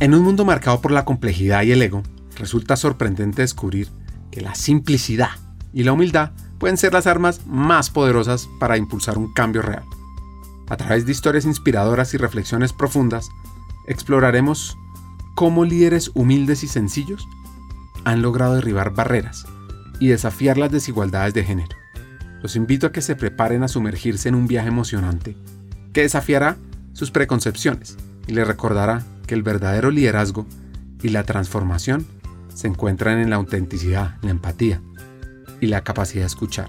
En un mundo marcado por la complejidad y el ego, resulta sorprendente descubrir que la simplicidad y la humildad pueden ser las armas más poderosas para impulsar un cambio real. A través de historias inspiradoras y reflexiones profundas, exploraremos cómo líderes humildes y sencillos han logrado derribar barreras y desafiar las desigualdades de género. Los invito a que se preparen a sumergirse en un viaje emocionante que desafiará sus preconcepciones y les recordará que el verdadero liderazgo y la transformación se encuentran en la autenticidad, la empatía y la capacidad de escuchar.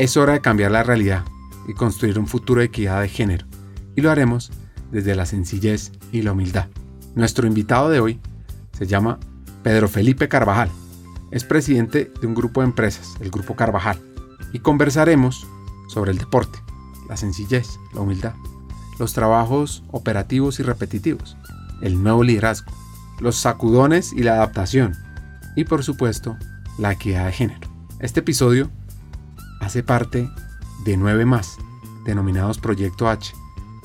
Es hora de cambiar la realidad y construir un futuro de equidad de género, y lo haremos desde la sencillez y la humildad. Nuestro invitado de hoy se llama Pedro Felipe Carvajal. Es presidente de un grupo de empresas, el Grupo Carvajal, y conversaremos sobre el deporte, la sencillez, la humildad, los trabajos operativos y repetitivos, el nuevo liderazgo, los sacudones y la adaptación, y por supuesto, la equidad de género. Este episodio hace parte de nueve más, denominados Proyecto H,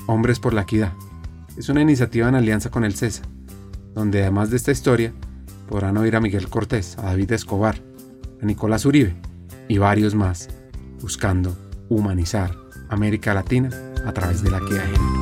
Hombres por la Equidad. Es una iniciativa en alianza con el CESA, donde además de esta historia podrán oír a Miguel Cortés, a David Escobar, a Nicolás Uribe y varios más, buscando humanizar América Latina a través de la equidad de género.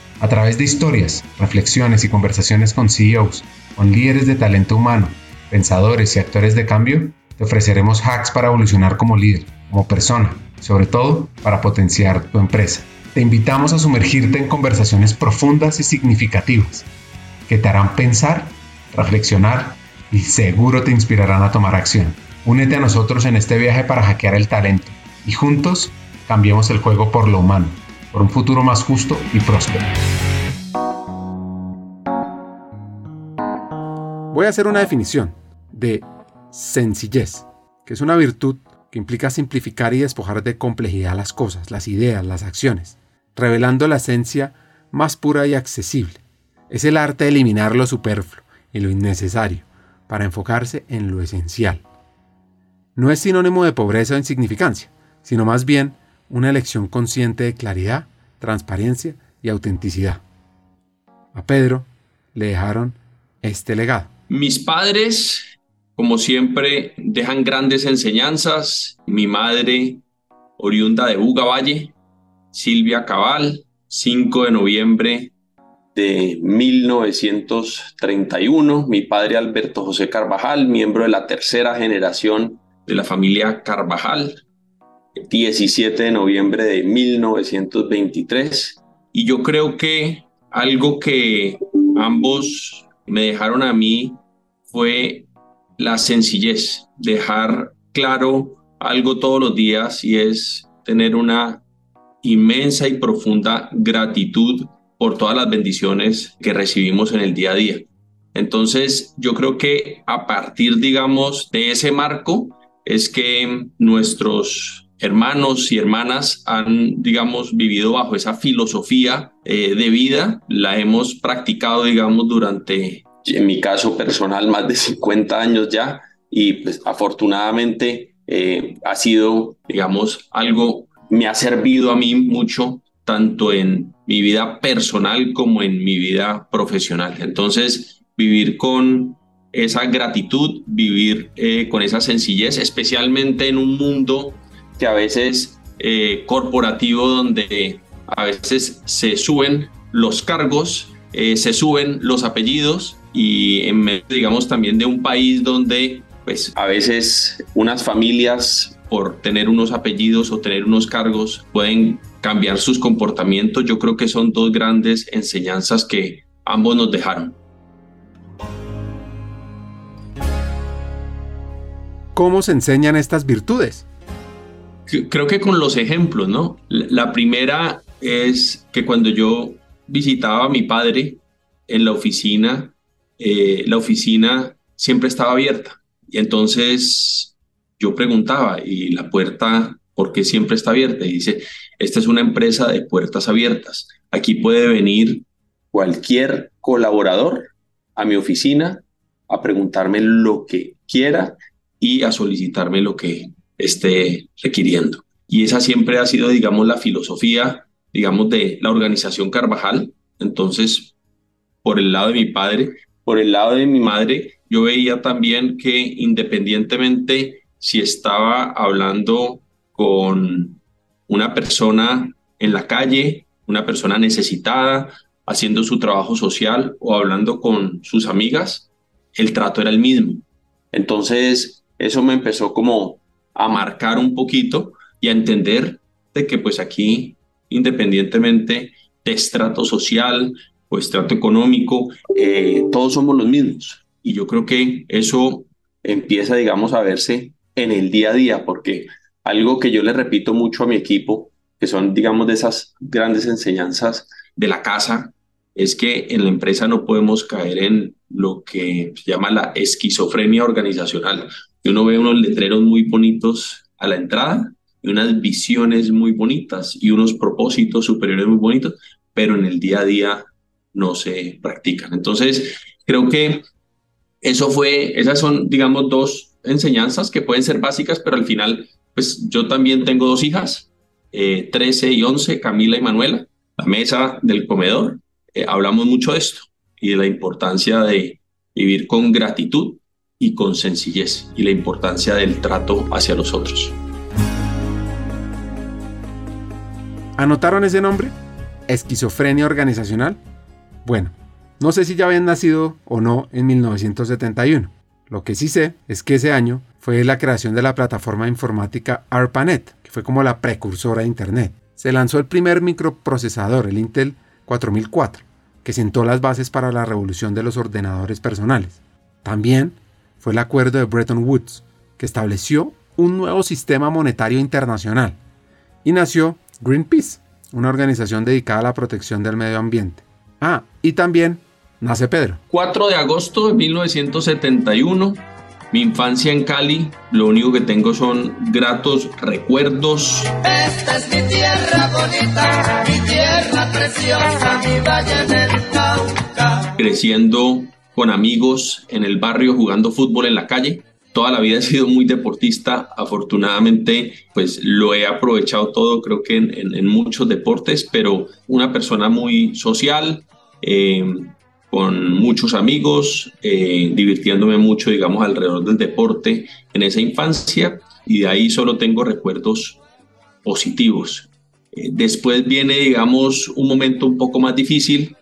a través de historias, reflexiones y conversaciones con CEOs, con líderes de talento humano, pensadores y actores de cambio, te ofreceremos hacks para evolucionar como líder, como persona, sobre todo para potenciar tu empresa. Te invitamos a sumergirte en conversaciones profundas y significativas que te harán pensar, reflexionar y seguro te inspirarán a tomar acción. Únete a nosotros en este viaje para hackear el talento y juntos cambiemos el juego por lo humano, por un futuro más justo y próspero. Voy a hacer una definición de sencillez, que es una virtud que implica simplificar y despojar de complejidad las cosas, las ideas, las acciones, revelando la esencia más pura y accesible. Es el arte de eliminar lo superfluo y lo innecesario para enfocarse en lo esencial. No es sinónimo de pobreza o insignificancia, sino más bien una elección consciente de claridad, transparencia y autenticidad. A Pedro le dejaron este legado. Mis padres, como siempre, dejan grandes enseñanzas. Mi madre, oriunda de Buga Valle, Silvia Cabal, 5 de noviembre de 1931. Mi padre, Alberto José Carvajal, miembro de la tercera generación de la familia Carvajal, 17 de noviembre de 1923. Y yo creo que algo que ambos me dejaron a mí fue la sencillez, dejar claro algo todos los días y es tener una inmensa y profunda gratitud por todas las bendiciones que recibimos en el día a día. Entonces, yo creo que a partir, digamos, de ese marco es que nuestros hermanos y hermanas han, digamos, vivido bajo esa filosofía eh, de vida, la hemos practicado, digamos, durante, en mi caso personal, más de 50 años ya, y pues afortunadamente eh, ha sido, digamos, algo, me ha servido a mí mucho, tanto en mi vida personal como en mi vida profesional. Entonces, vivir con esa gratitud, vivir eh, con esa sencillez, especialmente en un mundo que a veces eh, corporativo donde a veces se suben los cargos, eh, se suben los apellidos y en medio, digamos, también de un país donde pues a veces unas familias por tener unos apellidos o tener unos cargos pueden cambiar sus comportamientos. Yo creo que son dos grandes enseñanzas que ambos nos dejaron. ¿Cómo se enseñan estas virtudes? Creo que con los ejemplos, ¿no? La primera es que cuando yo visitaba a mi padre, en la oficina, eh, la oficina siempre estaba abierta. Y entonces yo preguntaba, ¿y la puerta por qué siempre está abierta? Y dice, esta es una empresa de puertas abiertas. Aquí puede venir cualquier colaborador a mi oficina a preguntarme lo que quiera y a solicitarme lo que esté requiriendo. Y esa siempre ha sido, digamos, la filosofía, digamos, de la organización Carvajal. Entonces, por el lado de mi padre, por el lado de mi madre, yo veía también que independientemente si estaba hablando con una persona en la calle, una persona necesitada, haciendo su trabajo social o hablando con sus amigas, el trato era el mismo. Entonces, eso me empezó como a marcar un poquito y a entender de que pues aquí, independientemente de estrato social o estrato económico, eh, todos somos los mismos. Y yo creo que eso empieza, digamos, a verse en el día a día, porque algo que yo le repito mucho a mi equipo, que son, digamos, de esas grandes enseñanzas de la casa, es que en la empresa no podemos caer en lo que se llama la esquizofrenia organizacional. Y uno ve unos letreros muy bonitos a la entrada y unas visiones muy bonitas y unos propósitos superiores muy bonitos, pero en el día a día no se practican. Entonces, creo que eso fue, esas son, digamos, dos enseñanzas que pueden ser básicas, pero al final, pues yo también tengo dos hijas, 13 eh, y 11, Camila y Manuela, la mesa del comedor, eh, hablamos mucho de esto y de la importancia de vivir con gratitud y con sencillez y la importancia del trato hacia los otros. ¿Anotaron ese nombre? ¿Esquizofrenia organizacional? Bueno, no sé si ya habían nacido o no en 1971. Lo que sí sé es que ese año fue la creación de la plataforma informática ARPANET, que fue como la precursora de Internet. Se lanzó el primer microprocesador, el Intel 4004, que sentó las bases para la revolución de los ordenadores personales. También fue el acuerdo de Bretton Woods, que estableció un nuevo sistema monetario internacional, y nació Greenpeace, una organización dedicada a la protección del medio ambiente. Ah, y también nace Pedro. 4 de agosto de 1971 mi infancia en Cali, lo único que tengo son gratos recuerdos. Esta es mi tierra bonita, mi tierra preciosa, mi valle del Cauca. Creciendo con amigos en el barrio, jugando fútbol en la calle. Toda la vida he sido muy deportista. Afortunadamente, pues lo he aprovechado todo, creo que en, en, muchos deportes, pero una persona muy social, eh, con muchos amigos, eh, divirtiéndome mucho, digamos, alrededor del deporte en esa infancia y de ahí solo tengo recuerdos positivos. Eh, después viene, digamos, un momento un poco más difícil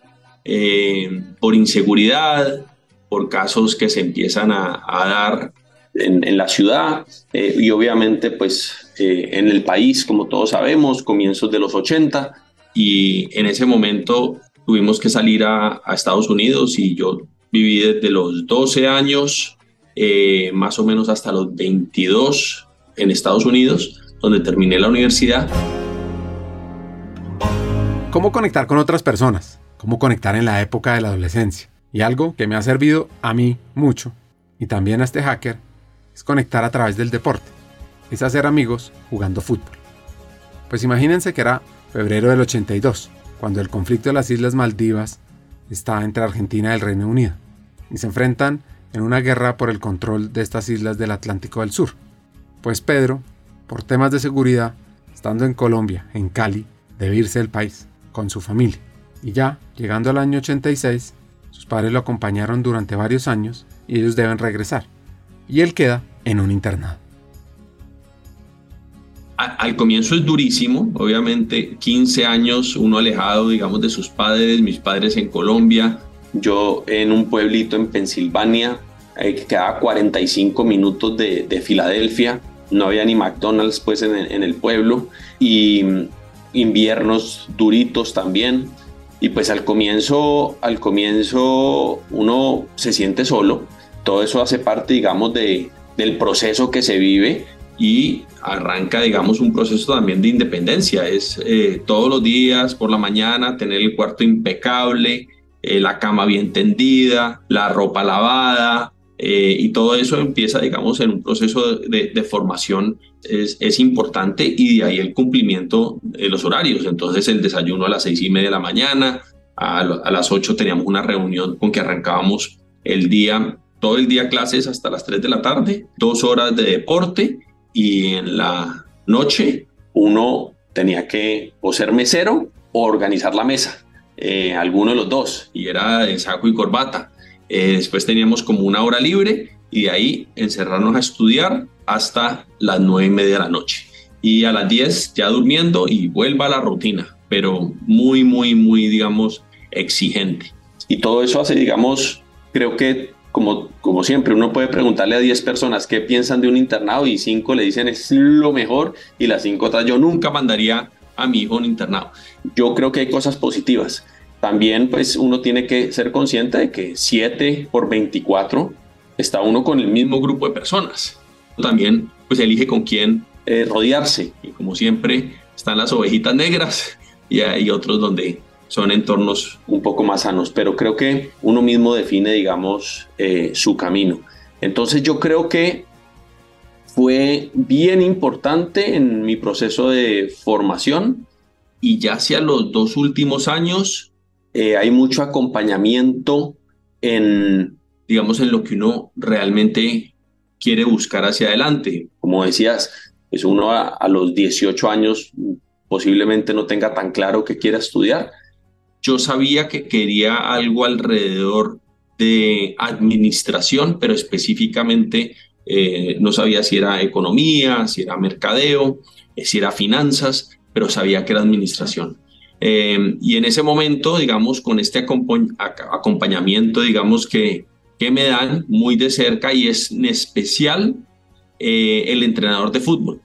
eh, por inseguridad, por casos que se empiezan a, dar en, en, la ciudad y obviamente pues en el país, como todos sabemos, comienzos de los 80 y en ese momento tuvimos que salir a, Estados Unidos y yo viví desde los 12 años eh, más o menos hasta los 22 en Estados Unidos, donde terminé la universidad. ¿Cómo conectar con otras personas? ¿Cómo conectar en la época de la adolescencia? Y algo que me ha servido a mí mucho, y también a este hacker, es conectar a través del deporte. Es hacer amigos jugando fútbol. Pues imagínense que era febrero del 82 cuando el conflicto de las Islas Maldivas está entre Argentina y el Reino Unido, y se enfrentan en una guerra por el control de estas islas del Atlántico del Sur. Pues Pedro, por temas de seguridad, estando en Colombia, en Cali, debe irse del país, con su familia. Y ya, llegando al año 86, sus padres lo acompañaron durante varios años y ellos deben regresar. Y él queda en un internado al comienzo es durísimo, obviamente 15 años uno alejado, digamos, de sus padres, mis padres en Colombia, yo en un pueblito en Pensilvania, eh, que quedaba 45 minutos de, de, Filadelfia, no había ni McDonald's pues en en el pueblo y inviernos duritos también. Y pues al comienzo, al comienzo uno se siente solo, todo eso hace parte, digamos, de, del proceso que se vive y arranca, digamos, un proceso también de independencia. Es eh, todos los días por la mañana tener el cuarto impecable, eh, la cama bien tendida, la ropa lavada, eh, y todo eso empieza, digamos, en un proceso de, formación es, es, importante y de ahí el cumplimiento de los horarios. Entonces el desayuno a las seis y media de la mañana, a, a las ocho teníamos una reunión con que arrancábamos el día, todo el día clases hasta las tres de la tarde, dos horas de deporte y en la noche uno tenía que o ser mesero o organizar la mesa, eh, alguno de los dos, y era de saco y corbata. Eh, después teníamos como una hora libre y de ahí encerrarnos a estudiar hasta las nueve y media de la noche. Y a las diez ya durmiendo y vuelva a la rutina, pero muy, muy, muy, digamos, exigente. Y todo eso hace, digamos, creo que como, como siempre, uno puede preguntarle a 10 personas qué piensan de un internado y 5 le dicen es lo mejor y las 5 otras yo nunca mandaría a mi hijo un internado. Yo creo que hay cosas positivas también pues uno tiene que ser consciente de que 7 por 24 está uno con el mismo grupo de personas. También pues elige con quién eh, rodearse y como siempre están las ovejitas negras y hay otros donde son entornos un poco más sanos, pero creo que uno mismo define, digamos, eh, su camino. Entonces yo creo que fue bien importante en mi proceso de formación y ya hacia los dos últimos años eh, hay mucho acompañamiento en, digamos, en lo que uno realmente quiere buscar hacia adelante. Como decías, pues uno a, los 18 años posiblemente no tenga tan claro que quiera estudiar. Yo sabía que quería algo alrededor de administración, pero específicamente eh, no sabía si era economía, si era mercadeo, eh, si era finanzas, pero sabía que era administración. Em, y en ese momento, digamos, con este acompañamiento, digamos, que, que me dan muy de cerca y es en especial eh, el entrenador de fútbol,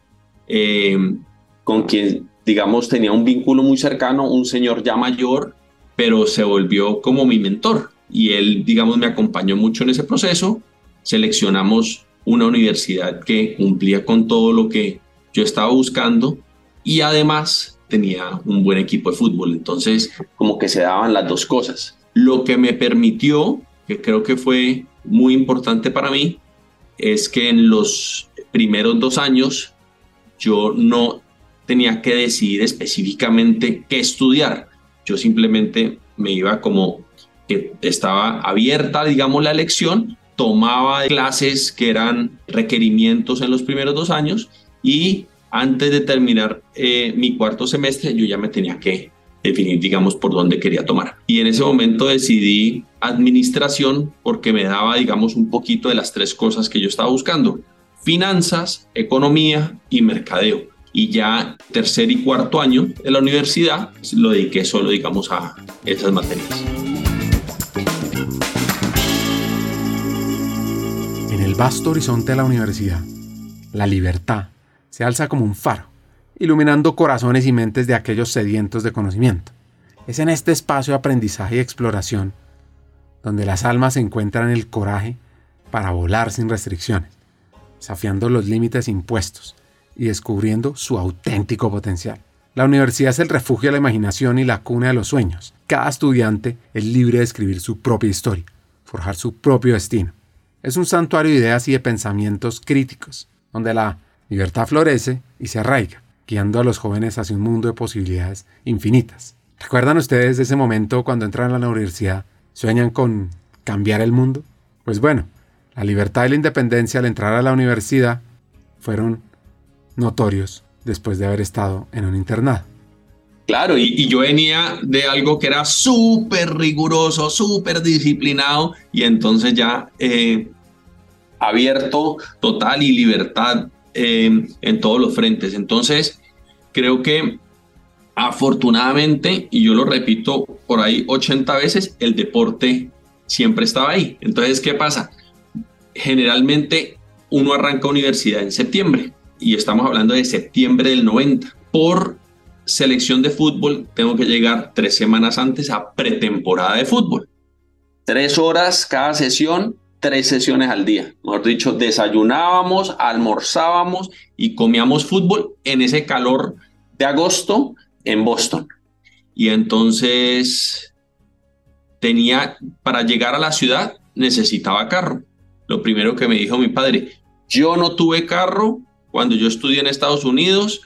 em, con quien, digamos, tenía un vínculo muy cercano, un señor ya mayor, pero se volvió como mi mentor y él, digamos, me acompañó mucho en ese proceso. Seleccionamos una universidad que cumplía con todo lo que yo estaba buscando y además tenía un buen equipo de fútbol, entonces como que se daban las dos cosas. Lo que me permitió, que creo que fue muy importante para mí, es que en los primeros dos años yo no tenía que decidir específicamente qué estudiar. Yo simplemente me iba como que estaba abierta, digamos, la elección, tomaba clases que eran requerimientos en los primeros dos años y antes de terminar eh, mi cuarto semestre, yo ya me tenía que definir, digamos, por dónde quería tomar. Y en ese momento decidí administración porque me daba, digamos, un poquito de las tres cosas que yo estaba buscando. Finanzas, economía y mercadeo. Y ya tercer y cuarto año de la universidad lo dediqué solo, digamos, a esas materias. En el vasto horizonte de la universidad, la libertad se alza como un faro, iluminando corazones y mentes de aquellos sedientos de conocimiento. Es en este espacio de aprendizaje y exploración donde las almas encuentran el coraje para volar sin restricciones, desafiando los límites impuestos y descubriendo su auténtico potencial. La universidad es el refugio de la imaginación y la cuna de los sueños. Cada estudiante es libre de escribir su propia historia, forjar su propio destino. Es un santuario de ideas y de pensamientos críticos, donde la Libertad florece y se arraiga, guiando a los jóvenes hacia un mundo de posibilidades infinitas. ¿Recuerdan ustedes ese momento cuando entran a la universidad? ¿Sueñan con cambiar el mundo? Pues bueno, la libertad y la independencia al entrar a la universidad fueron notorios después de haber estado en un internado. Claro, y, yo venía de algo que era súper riguroso, súper disciplinado, y entonces ya eh, abierto total y libertad en todos los frentes. Entonces, creo que afortunadamente, y yo lo repito por ahí 80 veces, el deporte siempre estaba ahí. Entonces, ¿qué pasa? Generalmente uno arranca universidad en septiembre y estamos hablando de septiembre del 90. Por selección de fútbol tengo que llegar tres semanas antes a pretemporada de fútbol. Tres horas cada sesión tres sesiones al día. Mejor dicho, desayunábamos, almorzábamos y comíamos fútbol en ese calor de agosto en Boston. Y entonces tenía, para llegar a la ciudad, necesitaba carro. Lo primero que me dijo mi padre, yo no tuve carro cuando yo estudié en Estados Unidos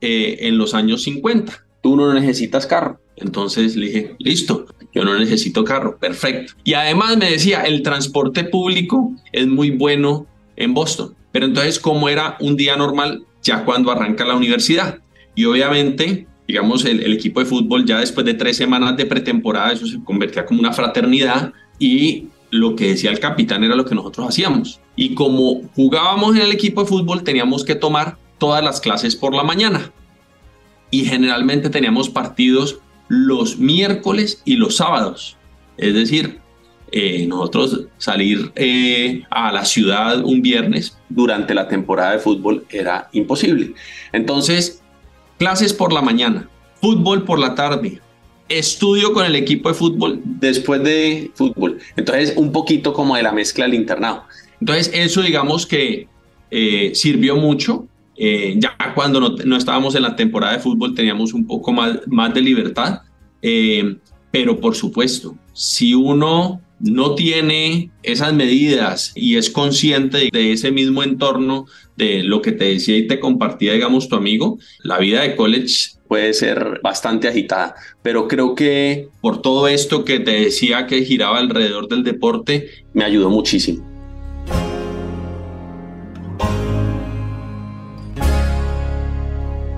eh, en los años 50. Tú no necesitas carro. Entonces le dije, listo, yo no necesito carro, perfecto. Y además me decía, el transporte público es muy bueno en Boston. Pero entonces, ¿cómo era un día normal ya cuando arranca la universidad? Y obviamente, digamos, el, equipo de fútbol ya después de tres semanas de pretemporada, eso se convertía como una fraternidad y lo que decía el capitán era lo que nosotros hacíamos. Y como jugábamos en el equipo de fútbol, teníamos que tomar todas las clases por la mañana. Y generalmente teníamos partidos los miércoles y los sábados. Es decir, eh, nosotros salir eh, a la ciudad un viernes durante la temporada de fútbol era imposible. Entonces, clases por la mañana, fútbol por la tarde, estudio con el equipo de fútbol después de fútbol. Entonces, un poquito como de la mezcla del internado. Entonces, eso digamos que eh, sirvió mucho. Eh, ya cuando no, estábamos en la temporada de fútbol teníamos un poco más, más de libertad. Eh, pero por supuesto, si uno no tiene esas medidas y es consciente de ese mismo entorno, de lo que te decía y te compartía, digamos, tu amigo, la vida de college puede ser bastante agitada, pero creo que por todo esto que te decía que giraba alrededor del deporte, me ayudó muchísimo.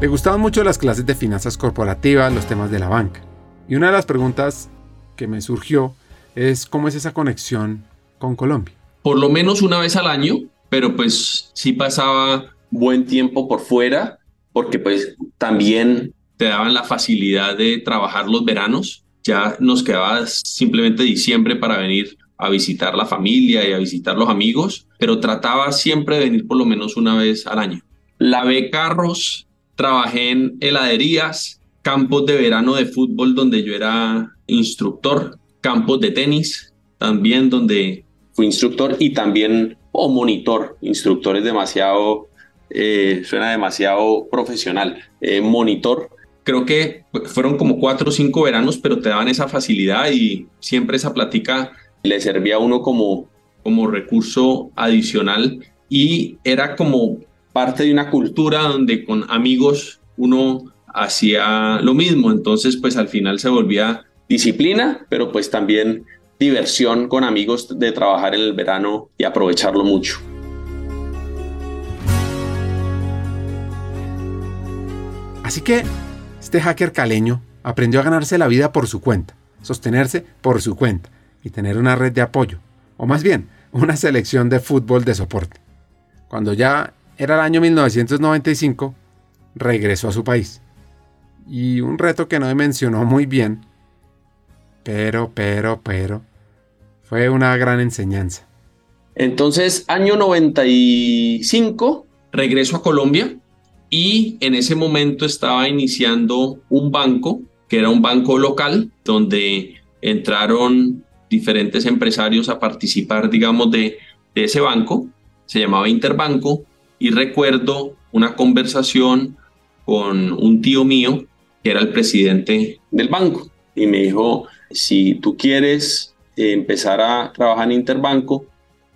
Le gustaban mucho las clases de finanzas corporativas, los temas de la banca. Y una de las preguntas que me surgió es cómo es esa conexión con Colombia. Por lo menos una vez al año, pero pues sí pasaba buen tiempo por fuera, porque pues también te daban la facilidad de trabajar los veranos. Ya nos quedaba simplemente diciembre para venir a visitar la familia y a visitar los amigos, pero trataba siempre de venir por lo menos una vez al año. Lavé carros, trabajé en heladerías, campos de verano de fútbol donde yo era instructor, campos de tenis también donde fui instructor y también o monitor. Instructor es demasiado, eh, suena demasiado profesional. Eh, monitor creo que fueron como cuatro o cinco veranos, pero te daban esa facilidad y siempre esa plática le servía a uno como, como recurso adicional y era como parte de una cultura donde con amigos uno hacía lo mismo, entonces pues al final se volvía disciplina, pero pues también diversión con amigos de trabajar en el verano y aprovecharlo mucho. Así que este hacker caleño aprendió a ganarse la vida por su cuenta, sostenerse por su cuenta y tener una red de apoyo, o más bien, una selección de fútbol de soporte. Cuando ya era el año 1995, regresó a su país. Y un reto que no me mencionó muy bien, pero, pero, pero, fue una gran enseñanza. Entonces, año 95, regreso a Colombia y en ese momento estaba iniciando un banco, que era un banco local, donde entraron diferentes empresarios a participar, digamos, de, de ese banco. Se llamaba Interbanco y recuerdo una conversación con un tío mío, que era el presidente del banco, y me dijo, si tú quieres empezar a trabajar en Interbanco,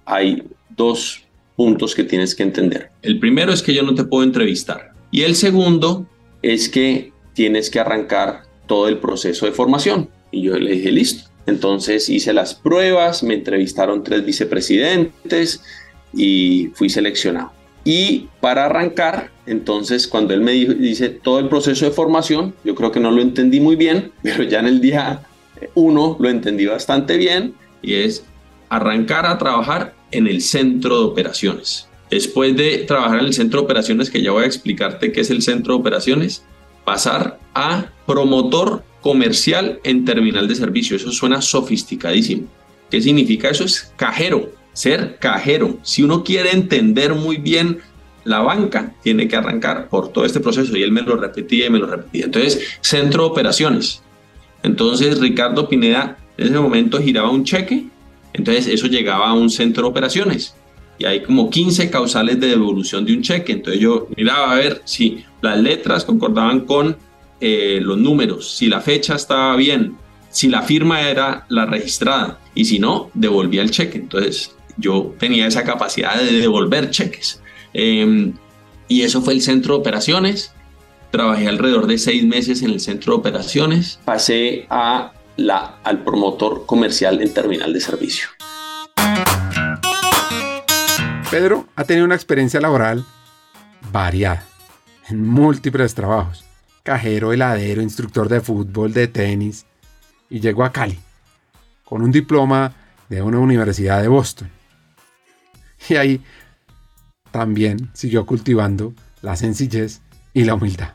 hay dos puntos que tienes que entender. El primero es que yo no te puedo entrevistar. Y el segundo es que tienes que arrancar todo el proceso de formación. Y yo le dije, listo. Entonces hice las pruebas, me entrevistaron tres vicepresidentes y fui seleccionado. Y para arrancar, entonces cuando él me dice todo el proceso de formación, yo creo que no lo entendí muy bien, pero ya en el día uno lo entendí bastante bien y es arrancar a trabajar en el centro de operaciones. Después de trabajar en el centro de operaciones, que ya voy a explicarte qué es el centro de operaciones, pasar a promotor comercial en terminal de servicio. Eso suena sofisticadísimo. ¿Qué significa eso? Es cajero, ser cajero. Si uno quiere entender muy bien la banca, tiene que arrancar por todo este proceso. Y él me lo repetía y me lo repetía. Entonces, centro de operaciones. Entonces, Ricardo Pineda en ese momento giraba un cheque. Entonces, eso llegaba a un centro de operaciones y hay como 15 causales de devolución de un cheque. Entonces yo miraba a ver si las letras concordaban con eh, los números, si la fecha estaba bien, si la firma era la registrada y si no, devolvía el cheque. Entonces yo tenía esa capacidad de devolver cheques. Em, y eso fue el centro de operaciones. Trabajé alrededor de seis meses en el centro de operaciones. Pasé a la, al promotor comercial en terminal de servicio. Pedro ha tenido una experiencia laboral variada, en múltiples trabajos. Cajero, heladero, instructor de fútbol, de tenis. Y llegó a Cali, con un diploma de una universidad de Boston. Y ahí también siguió cultivando la sencillez y la humildad.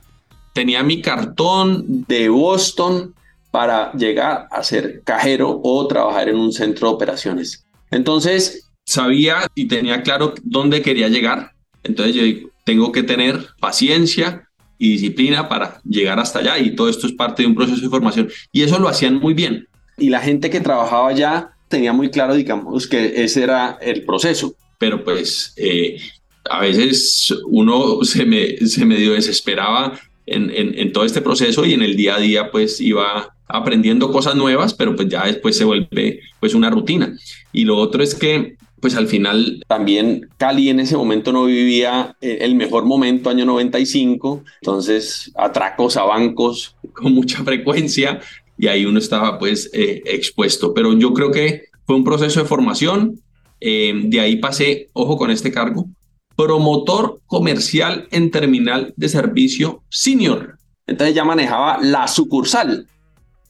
Tenía mi cartón de Boston para llegar a ser cajero o trabajar en un centro de operaciones. Entonces, sabía y tenía claro dónde quería llegar. Entonces yo tengo que tener paciencia y disciplina para llegar hasta allá y todo esto es parte de un proceso de formación. Y eso lo hacían muy bien. Y la gente que trabajaba allá tenía muy claro, digamos, que ese era el proceso. Pero pues eh, a veces uno se, me, se medio desesperaba en, en, todo este proceso y en el día a día pues iba aprendiendo cosas nuevas, pero pues ya después se vuelve pues una rutina. Y lo otro es que pues al final también Cali en ese momento no vivía eh, el mejor momento, año 95, entonces atracos a bancos con mucha frecuencia y ahí uno estaba pues eh, expuesto. Pero yo creo que fue un proceso de formación, eh, de ahí pasé, ojo con este cargo, promotor comercial en terminal de servicio senior. Entonces ya manejaba la sucursal.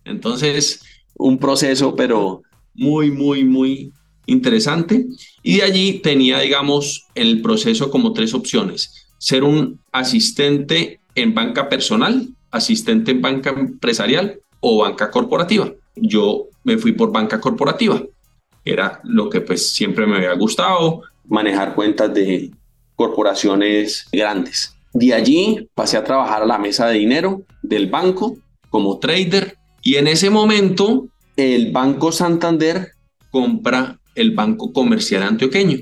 Entonces, un proceso, pero muy, muy, muy interesante. Y de allí tenía, digamos, el proceso como tres opciones. Ser un asistente en banca personal, asistente en banca empresarial o banca corporativa. Yo me fui por banca corporativa. Era lo que pues siempre me había gustado, manejar cuentas de corporaciones grandes. De allí pasé a trabajar a la mesa de dinero del banco como trader y en ese momento el Banco Santander compra el Banco Comercial Antioqueño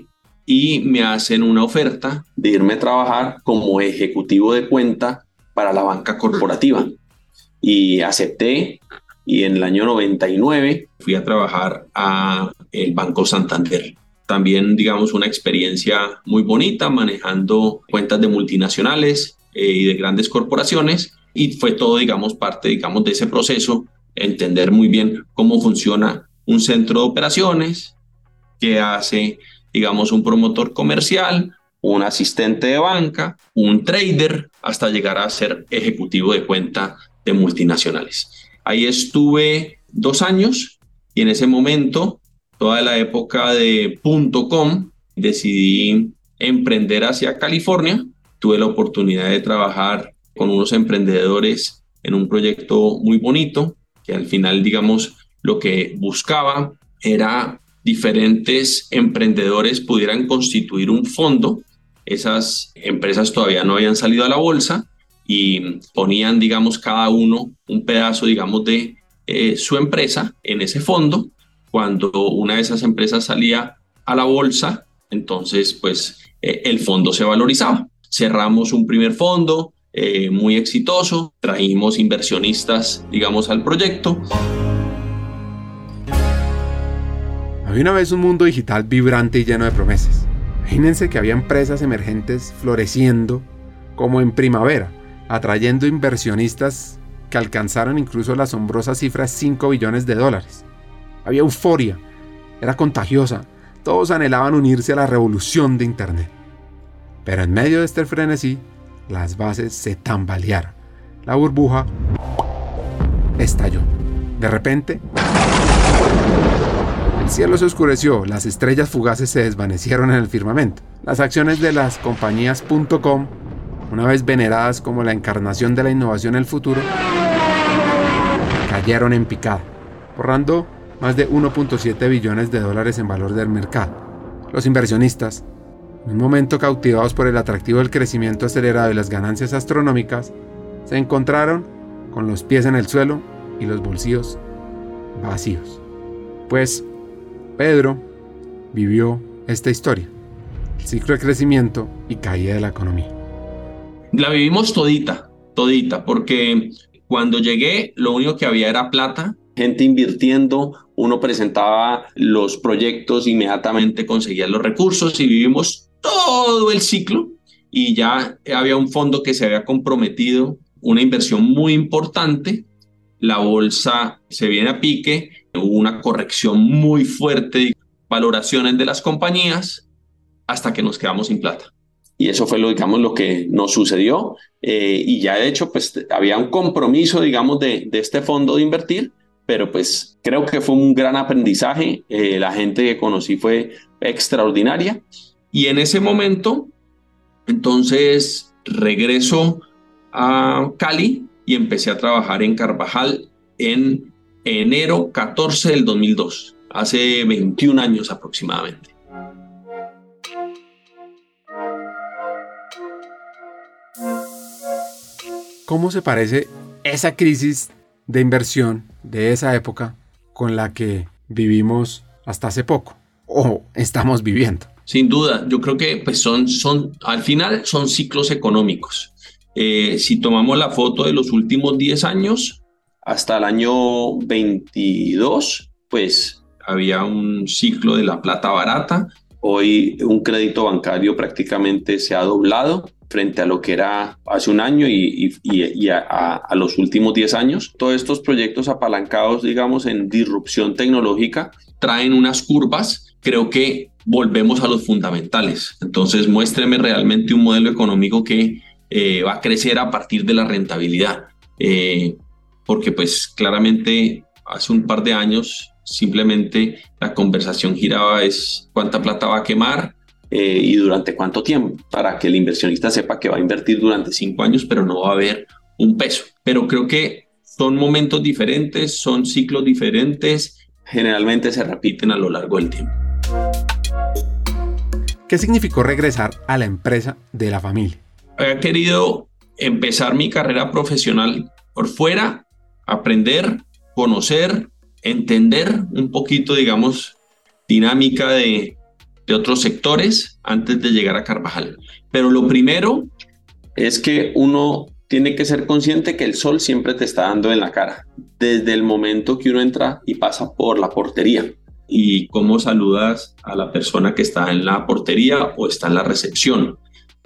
y me hacen una oferta de irme a trabajar como ejecutivo de cuenta para la banca corporativa. Y acepté y en el año 99 fui a trabajar a el Banco Santander también, digamos, una experiencia muy bonita manejando cuentas de multinacionales eh, y de grandes corporaciones y fue todo, digamos, parte, digamos, de ese proceso, entender muy bien cómo funciona un centro de operaciones, qué hace, digamos, un promotor comercial, un asistente de banca, un trader, hasta llegar a ser ejecutivo de cuenta de multinacionales. Ahí estuve dos años y en ese momento toda la época de .com, decidí emprender hacia California. Tuve la oportunidad de trabajar con unos emprendedores en un proyecto muy bonito, que al final, digamos, lo que buscaba era diferentes emprendedores pudieran constituir un fondo. Esas empresas todavía no habían salido a la bolsa y ponían, digamos, cada uno un pedazo, digamos, de eh, su empresa en ese fondo cuando una de esas empresas salía a la bolsa, entonces pues eh, el fondo se valorizaba. Cerramos un primer fondo eh, muy exitoso, trajimos inversionistas, digamos, al proyecto. Había una vez un mundo digital vibrante y lleno de promesas. Imagínense que había empresas emergentes floreciendo como en primavera, atrayendo inversionistas que alcanzaron incluso la asombrosa cifra de 5 billones de dólares. Había euforia, era contagiosa, todos anhelaban unirse a la revolución de Internet. Pero en medio de este frenesí, las bases se tambalearon. La burbuja estalló. De repente, el cielo se oscureció, las estrellas fugaces se desvanecieron en el firmamento. Las acciones de las compañías .com, una vez veneradas como la encarnación de la innovación en el futuro, cayeron en picada, borrando más de 1.7 billones de dólares en valor del mercado. Los inversionistas, en un momento cautivados por el atractivo del crecimiento acelerado y las ganancias astronómicas, se encontraron con los pies en el suelo y los bolsillos vacíos. Pues Pedro vivió esta historia, el ciclo de crecimiento y caída de la economía. La vivimos todita, todita, porque cuando llegué lo único que había era plata gente invirtiendo, uno presentaba los proyectos, inmediatamente conseguía los recursos y vivimos todo el ciclo y ya había un fondo que se había comprometido, una inversión muy importante, la bolsa se viene a pique, hubo una corrección muy fuerte valoraciones de las compañías hasta que nos quedamos sin plata. Y eso fue lo, digamos, lo que nos sucedió. Eh, y ya de hecho, pues había un compromiso, digamos, de, de este fondo de invertir, pero pues creo que fue un gran aprendizaje. Eh, la gente que conocí fue extraordinaria. Y en ese momento, entonces regreso a Cali y empecé a trabajar en Carvajal en enero 14 del 2002, hace 21 años aproximadamente. ¿Cómo se parece esa crisis de inversión de esa época con la que vivimos hasta hace poco o estamos viviendo? Sin duda, yo creo que pues son, son, al final son ciclos económicos. Eh, si tomamos la foto de los últimos 10 años, hasta el año 22, pues había un ciclo de la plata barata. Hoy un crédito bancario prácticamente se ha doblado frente a lo que era hace un año y, a, los últimos 10 años. Todos estos proyectos apalancados, digamos, en disrupción tecnológica, traen unas curvas. Creo que volvemos a los fundamentales. Entonces, muéstreme realmente un modelo económico que eh, va a crecer a partir de la rentabilidad. Eh, porque pues claramente hace un par de años simplemente la conversación giraba es cuánta plata va a quemar, eh, y durante cuánto tiempo, para que el inversionista sepa que va a invertir durante cinco años, pero no va a haber un peso. Pero creo que son momentos diferentes, son ciclos diferentes, generalmente se repiten a lo largo del tiempo. ¿Qué significó regresar a la empresa de la familia? He querido empezar mi carrera profesional por fuera, aprender, conocer, entender un poquito, digamos, dinámica de, de otros sectores antes de llegar a Carvajal. Pero lo primero es que uno tiene que ser consciente que el sol siempre te está dando en la cara, desde el momento que uno entra y pasa por la portería. Y cómo saludas a la persona que está en la portería o está en la recepción.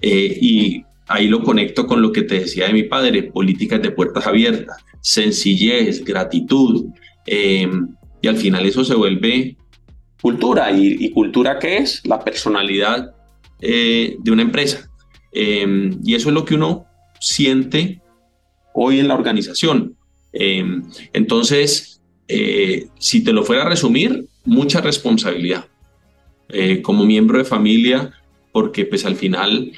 Eh, y ahí lo conecto con lo que te decía de mi padre, políticas de puertas abiertas, sencillez, gratitud. Eh, y al final eso se vuelve cultura. ¿Y, cultura qué es? La personalidad eh, de una empresa. Em, y eso es lo que uno siente hoy en la organización. Em, entonces, eh, si te lo fuera a resumir, mucha responsabilidad eh, como miembro de familia, porque pues al final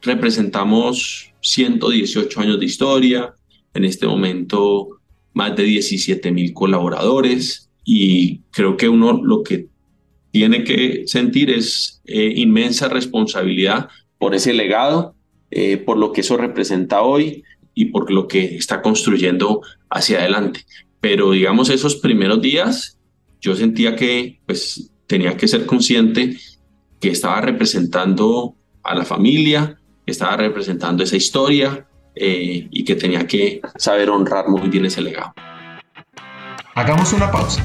representamos 118 años de historia, en este momento más de 17 mil colaboradores y creo que uno lo que tiene que sentir es eh, inmensa responsabilidad por ese legado, eh, por lo que eso representa hoy y por lo que está construyendo hacia adelante. Pero digamos, esos primeros días yo sentía que pues tenía que ser consciente que estaba representando a la familia, que estaba representando esa historia eh, y que tenía que saber honrar muy bien ese legado. Hagamos una pausa.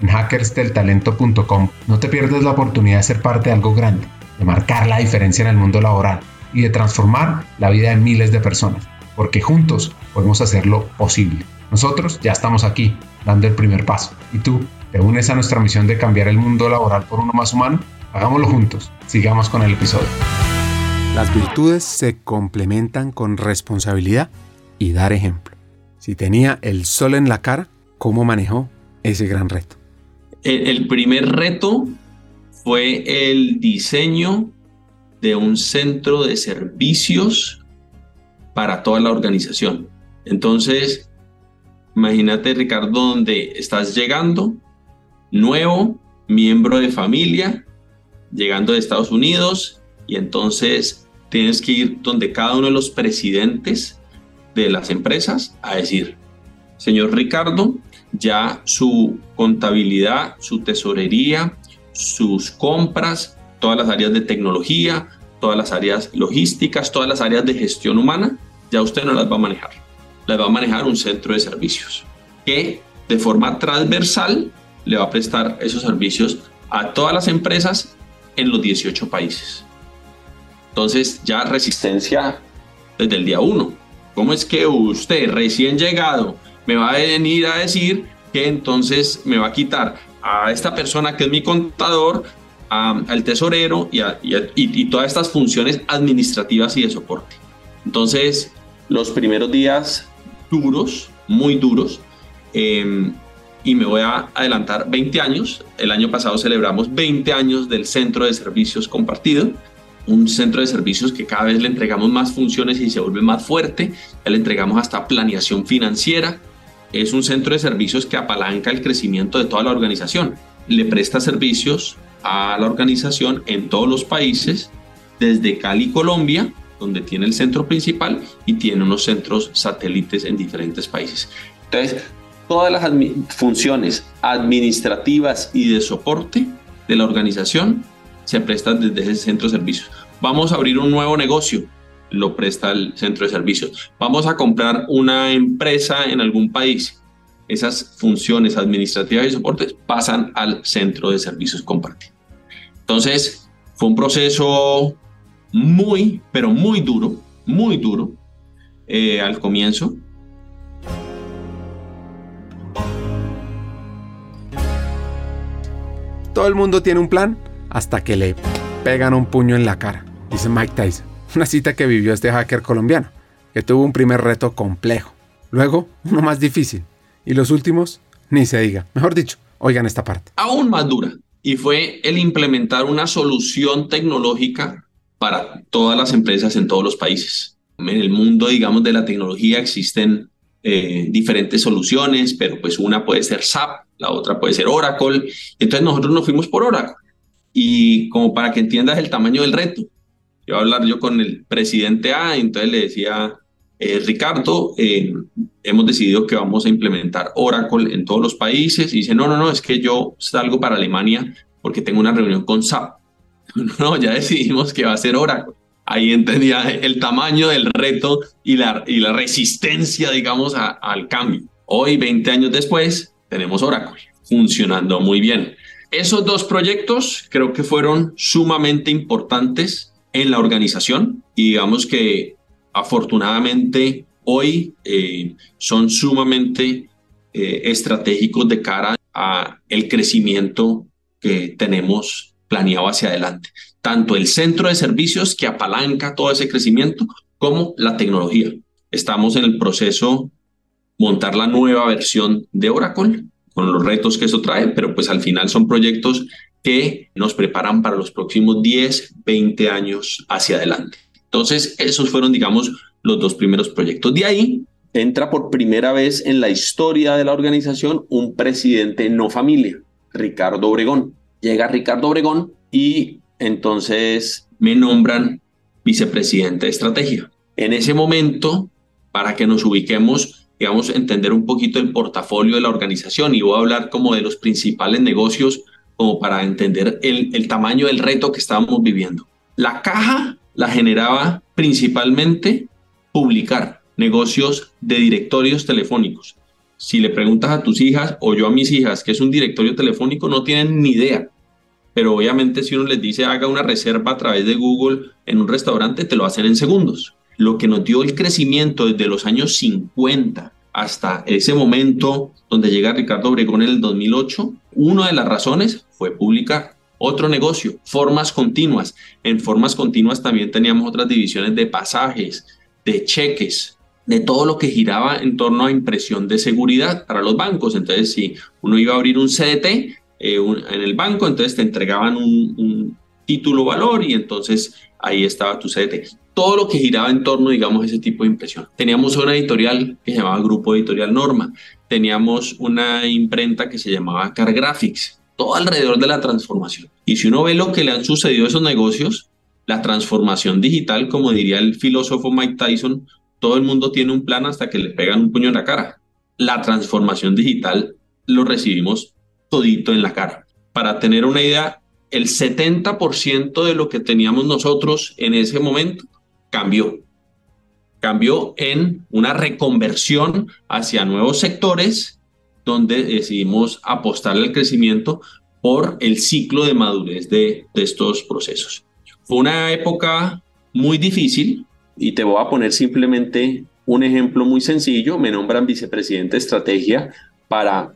en hackersdeltalento.com. No te pierdas la oportunidad de ser parte de algo grande, de marcar la diferencia en el mundo laboral y de transformar la vida de miles de personas, porque juntos podemos hacerlo posible. Nosotros ya estamos aquí, dando el primer paso. ¿Y tú? ¿Te unes a nuestra misión de cambiar el mundo laboral por uno más humano? Hagámoslo juntos. Sigamos con el episodio. Las virtudes se complementan con responsabilidad y dar ejemplo. Si tenía el sol en la cara, ¿cómo manejó ese gran reto? El primer reto fue el diseño de un centro de servicios para toda la organización. Entonces, imagínate, Ricardo, donde estás llegando, nuevo, miembro de familia, llegando de Estados Unidos, y entonces tienes que ir donde cada uno de los presidentes de las empresas a decir, señor Ricardo, ya su contabilidad, su tesorería, sus compras, todas las áreas de tecnología, todas las áreas logísticas, todas las áreas de gestión humana, ya usted no las va a manejar. Las va a manejar un centro de servicios que de forma transversal le va a prestar esos servicios a todas las empresas en los 18 países. Entonces ya resistencia desde el día 1. ¿Cómo es que usted recién llegado me va a venir a decir que entonces me va a quitar a esta persona que es mi contador, al tesorero y, y, todas estas funciones administrativas y de soporte? Entonces, los primeros días duros, muy duros, em, y me voy a adelantar 20 años. El año pasado celebramos 20 años del Centro de Servicios Compartido un centro de servicios que cada vez le entregamos más funciones y se vuelve más fuerte, le entregamos hasta planeación financiera, es un centro de servicios que apalanca el crecimiento de toda la organización, le presta servicios a la organización en todos los países, desde Cali, Colombia, donde tiene el centro principal y tiene unos centros satélites en diferentes países. Entonces, todas las funciones administrativas y de soporte de la organización se prestan desde ese centro de servicios. Vamos a abrir un nuevo negocio, lo presta el centro de servicios. Vamos a comprar una empresa en algún país. Esas funciones administrativas y soportes pasan al centro de servicios compartido. Entonces, fue un proceso muy, pero muy duro, muy duro eh, al comienzo. Todo el mundo tiene un plan hasta que le pegan un puño en la cara, dice Mike Tyson. Una cita que vivió este hacker colombiano, que tuvo un primer reto complejo, luego uno más difícil, y los últimos, ni se diga. Mejor dicho, oigan esta parte. Aún más dura, y fue el implementar una solución tecnológica para todas las empresas en todos los países. En el mundo, digamos, de la tecnología existen eh, diferentes soluciones, pero pues una puede ser SAP, la otra puede ser Oracle. Entonces nosotros nos fuimos por Oracle y como para que entiendas el tamaño del reto. Iba a hablar yo con el presidente A, y entonces le decía, eh, Ricardo, eh, hemos decidido que vamos a implementar Oracle en todos los países. Y dice, no, no, no, es que yo salgo para Alemania porque tengo una reunión con SAP. No, ya decidimos que va a ser Oracle. Ahí entendía el tamaño del reto y la, y la resistencia, digamos, al cambio. Hoy, 20 años después, tenemos Oracle funcionando muy bien. Esos dos proyectos creo que fueron sumamente importantes en la organización y digamos que afortunadamente hoy eh, son sumamente eh, estratégicos de cara a el crecimiento que tenemos planeado hacia adelante. Tanto el centro de servicios que apalanca todo ese crecimiento como la tecnología. Estamos en el proceso montar la nueva versión de Oracle con los retos que eso trae, pero pues al final son proyectos que nos preparan para los próximos 10, 20 años hacia adelante. Entonces, esos fueron, digamos, los dos primeros proyectos. De ahí entra por primera vez en la historia de la organización un presidente no familia, Ricardo Obregón. Llega Ricardo Obregón y entonces me nombran vicepresidente de estrategia. En ese momento, para que nos ubiquemos, digamos, entender un poquito el portafolio de la organización y voy a hablar como de los principales negocios como para entender el, el tamaño del reto que estábamos viviendo. La caja la generaba principalmente publicar negocios de directorios telefónicos. Si le preguntas a tus hijas o yo a mis hijas qué es un directorio telefónico, no tienen ni idea. Pero obviamente si uno les dice haga una reserva a través de Google en un restaurante, te lo hacen en segundos lo que nos dio el crecimiento desde los años 50 hasta ese momento donde llega Ricardo Obregón en el 2008, una de las razones fue publicar otro negocio, formas continuas. En formas continuas también teníamos otras divisiones de pasajes, de cheques, de todo lo que giraba en torno a impresión de seguridad para los bancos. Entonces, si uno iba a abrir un CDT eh, en el banco, entonces te entregaban un, un título valor y entonces ahí estaba tu CDT todo lo que giraba en torno, digamos, a ese tipo de impresión. Teníamos una editorial que se llamaba Grupo Editorial Norma, teníamos una imprenta que se llamaba Car Graphics, todo alrededor de la transformación. Y si uno ve lo que le han sucedido a esos negocios, la transformación digital, como diría el filósofo Mike Tyson, todo el mundo tiene un plan hasta que le pegan un puño en la cara. La transformación digital lo recibimos todito en la cara. Para tener una idea, el 70% de lo que teníamos nosotros en ese momento cambió. Cambió en una reconversión hacia nuevos sectores donde decidimos apostar al crecimiento por el ciclo de madurez de, de estos procesos. Fue una época muy difícil y te voy a poner simplemente un ejemplo muy sencillo. Me nombran vicepresidente de estrategia para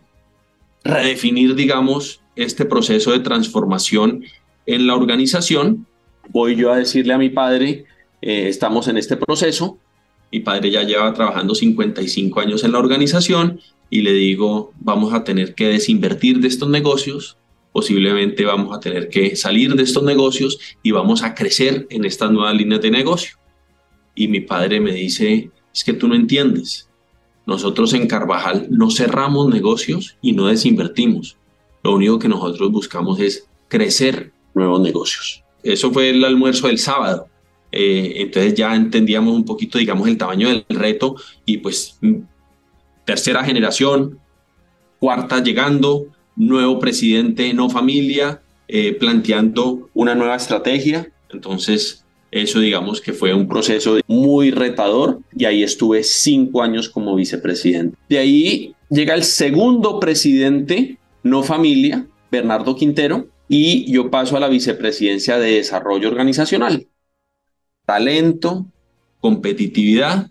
redefinir, digamos, este proceso de transformación en la organización. Voy yo a decirle a mi padre, eh, estamos en este proceso. Mi padre ya lleva trabajando 55 años en la organización y le digo, vamos a tener que desinvertir de estos negocios, posiblemente vamos a tener que salir de estos negocios y vamos a crecer en estas nuevas líneas de negocio. Y mi padre me dice, es que tú no entiendes, nosotros en Carvajal no cerramos negocios y no desinvertimos. Lo único que nosotros buscamos es crecer nuevos negocios. Eso fue el almuerzo del sábado. Eh, entonces ya entendíamos un poquito, digamos, el tamaño del reto y pues tercera generación, cuarta llegando, nuevo presidente, no familia, eh, planteando una nueva estrategia. Entonces eso digamos que fue un proceso muy retador y ahí estuve cinco años como vicepresidente. De ahí llega el segundo presidente, no familia, Bernardo Quintero, y yo paso a la vicepresidencia de desarrollo organizacional. Talento, competitividad,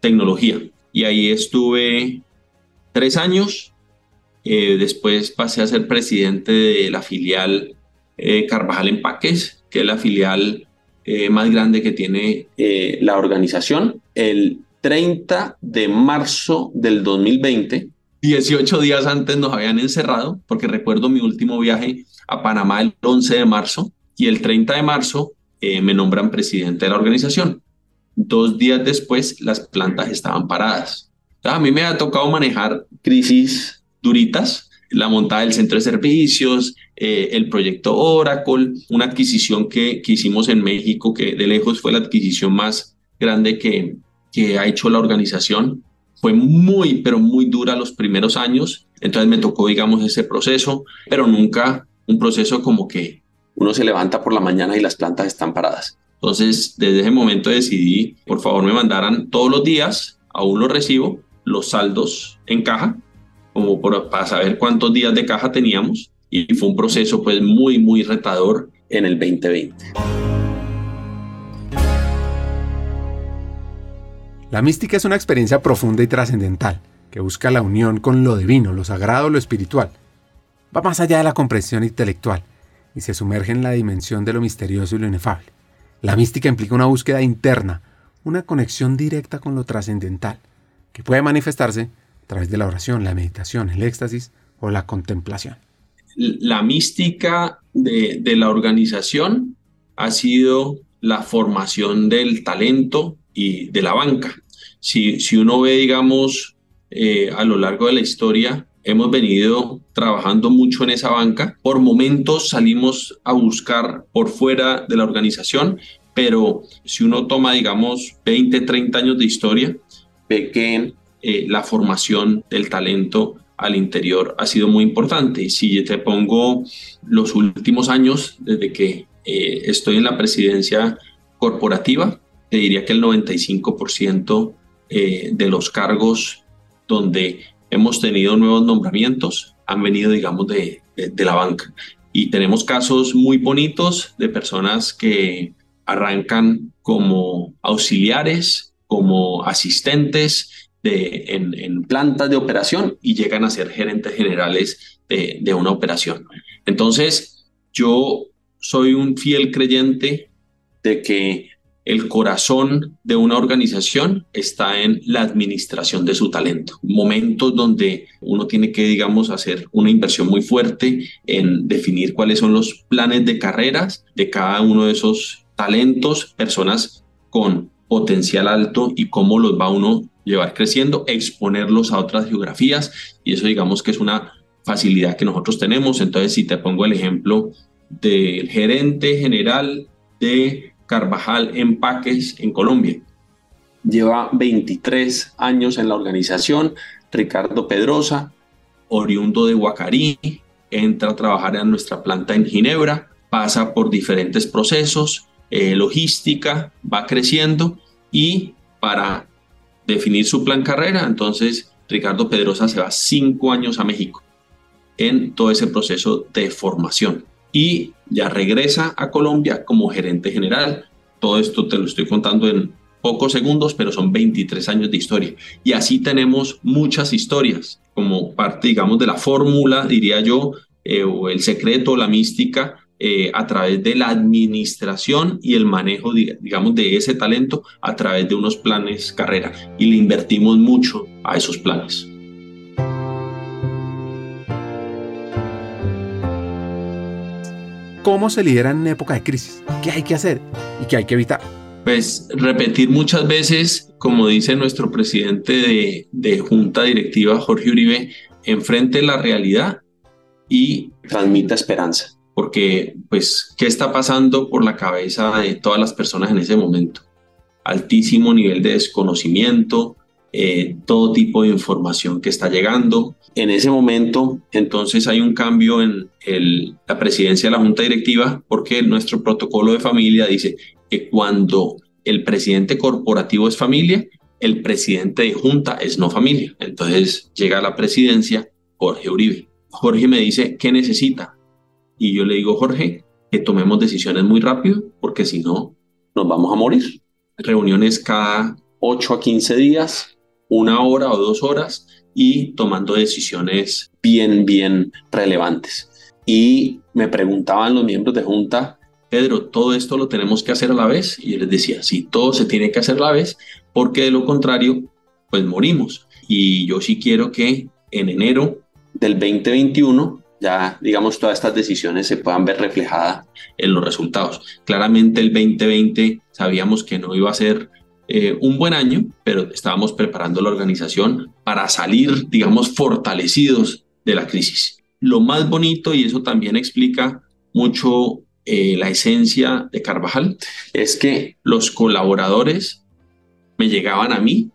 tecnología. Y ahí estuve tres años. Eh, después pasé a ser presidente de la filial eh, Carvajal Empaques, que es la filial eh, más grande que tiene la organización. El 30 de marzo del 2020, 18 días antes nos habían encerrado, porque recuerdo mi último viaje a Panamá el 11 de marzo, y el 30 de marzo me nombran presidente de la organización. Dos días después, las plantas estaban paradas. a mí me ha tocado manejar crisis duritas, la montada del centro de servicios, eh, el proyecto Oracle, una adquisición que, que, hicimos en México, que de lejos fue la adquisición más grande que, que ha hecho la organización. Fue muy, pero muy dura los primeros años, entonces me tocó, digamos, ese proceso, pero nunca un proceso como que uno se levanta por la mañana y las plantas están paradas. Entonces, desde ese momento decidí, por favor, me mandaran todos los días, aún los recibo, los saldos en caja, como para saber cuántos días de caja teníamos y fue un proceso pues muy, muy retador en el 2020. La mística es una experiencia profunda y trascendental que busca la unión con lo divino, lo sagrado, lo espiritual. Va más allá de la comprensión intelectual y se sumerge en la dimensión de lo misterioso y lo inefable. La mística implica una búsqueda interna, una conexión directa con lo trascendental, que puede manifestarse a través de la oración, la meditación, el éxtasis o la contemplación la mística de, la organización ha sido la formación del talento y de la banca. Si, uno ve, digamos, eh, a lo largo de la historia, hemos venido trabajando mucho en esa banca. Por momentos salimos a buscar por fuera de la organización, pero si uno toma, digamos, 20, 30 años de historia, ve que eh, la formación del talento al interior ha sido muy importante. Si te pongo los últimos años, desde que eh, estoy en la presidencia corporativa, te diría que el 95% eh, de los cargos donde hemos tenido nuevos nombramientos han venido, digamos, de, de la banca. Y tenemos casos muy bonitos de personas que arrancan como auxiliares, como asistentes, en, plantas de operación y llegan a ser gerentes generales de, de una operación. Entonces, yo soy un fiel creyente de que el corazón de una organización está en la administración de su talento. Momentos donde uno tiene que, digamos, hacer una inversión muy fuerte en definir cuáles son los planes de carreras de cada uno de esos talentos, personas con potencial alto y cómo los va uno llevar creciendo, exponerlos a otras geografías y eso digamos que es una facilidad que nosotros tenemos. Entonces, si te pongo el ejemplo del gerente general de Carvajal Empaques en Colombia, lleva 23 años en la organización, Ricardo Pedrosa, oriundo de Huacarí, entra a trabajar en nuestra planta en Ginebra, pasa por diferentes procesos, eh, logística, va creciendo y para definir su plan carrera, entonces Ricardo Pedrosa se va cinco años a México en todo ese proceso de formación y ya regresa a Colombia como gerente general. Todo esto te lo estoy contando en pocos segundos, pero son 23 años de historia. Y así tenemos muchas historias como parte, digamos, de la fórmula, diría yo, eh, o el secreto, la mística, eh, a través de la administración y el manejo, digamos, de ese talento a través de unos planes carrera. Y le invertimos mucho a esos planes. ¿Cómo se lidera en época de crisis? ¿Qué hay que hacer y qué hay que evitar? Pues repetir muchas veces, como dice nuestro presidente de, de Junta Directiva, Jorge Uribe, enfrente la realidad y transmita esperanza. Porque, pues, ¿qué está pasando por la cabeza de todas las personas en ese momento? Altísimo nivel de desconocimiento, eh, todo tipo de información que está llegando. En ese momento, entonces hay un cambio en la presidencia de la Junta Directiva porque nuestro protocolo de familia dice que cuando el presidente corporativo es familia, el presidente de Junta es no familia. Entonces llega a la presidencia Jorge Uribe. Jorge me dice, ¿qué necesita? Y yo le digo, Jorge, que tomemos decisiones muy rápido porque si no, nos vamos a morir. Reuniones cada 8 a 15 días, una hora o dos horas y tomando decisiones bien, bien relevantes. Y me preguntaban los miembros de junta, Pedro, ¿todo esto lo tenemos que hacer a la vez? Y yo les decía, sí, todo se tiene que hacer a la vez, porque de lo contrario, pues morimos. Y yo sí quiero que en enero del 2021 ya, digamos, todas estas decisiones se puedan ver reflejadas en los resultados. Claramente el 2020 sabíamos que no iba a ser eh, un buen año, pero estábamos preparando la organización para salir, digamos, fortalecidos de la crisis. Lo más bonito, y eso también explica mucho eh, la esencia de Carvajal, es que los colaboradores me llegaban a mí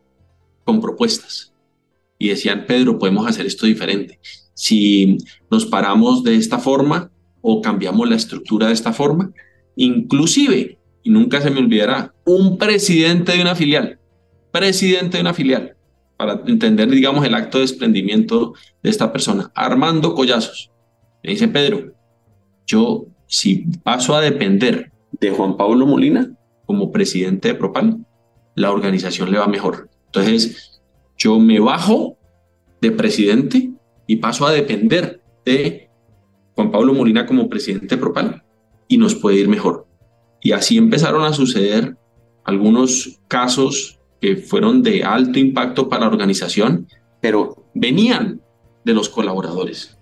con propuestas y decían, Pedro, podemos hacer esto diferente. Si nos paramos de esta forma o cambiamos la estructura de esta forma, inclusive y nunca se me olvidará, un presidente de una filial, presidente de una filial, para entender, digamos, el acto de desprendimiento de esta persona, Armando Collazos. Me dice Pedro, yo si paso a depender de Juan Pablo Molina como presidente de Propal, la organización le va mejor. Entonces, yo me bajo de presidente y paso a depender de Juan Pablo Molina como presidente de Propal y nos puede ir mejor. Y así empezaron a suceder algunos casos que fueron de alto impacto para la organización, pero venían de los colaboradores.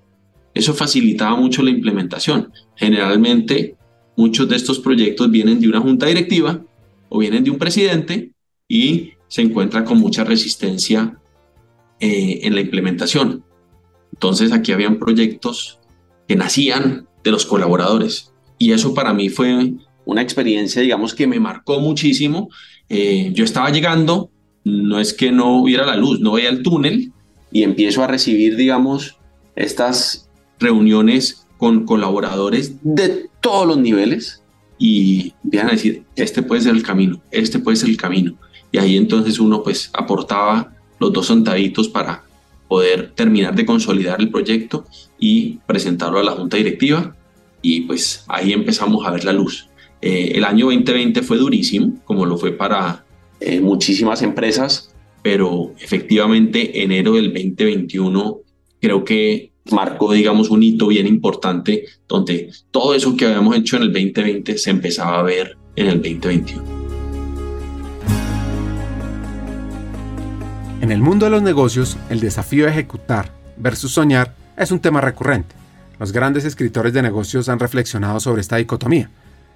Eso facilitaba mucho la implementación. Generalmente, muchos de estos proyectos vienen de una junta directiva o vienen de un presidente y se encuentran con mucha resistencia eh, en la implementación. Entonces, aquí habían proyectos que nacían de los colaboradores. Y eso para mí fue una experiencia, digamos, que me marcó muchísimo. Eh, yo estaba llegando, no es que no hubiera la luz, no veía el túnel y empiezo a recibir, digamos, estas reuniones con colaboradores de todos los niveles y empiezan a decir, este puede ser el camino, este puede ser el camino. Y ahí entonces uno pues aportaba los dos centavitos para poder terminar de consolidar el proyecto y presentarlo a la junta directiva y pues ahí empezamos a ver la luz. Eh, el año 2020 fue durísimo, como lo fue para eh, muchísimas empresas, pero efectivamente enero del 2021 creo que marcó, digamos, un hito bien importante donde todo eso que habíamos hecho en el 2020 se empezaba a ver en el 2021. En el mundo de los negocios, el desafío de ejecutar versus soñar es un tema recurrente. Los grandes escritores de negocios han reflexionado sobre esta dicotomía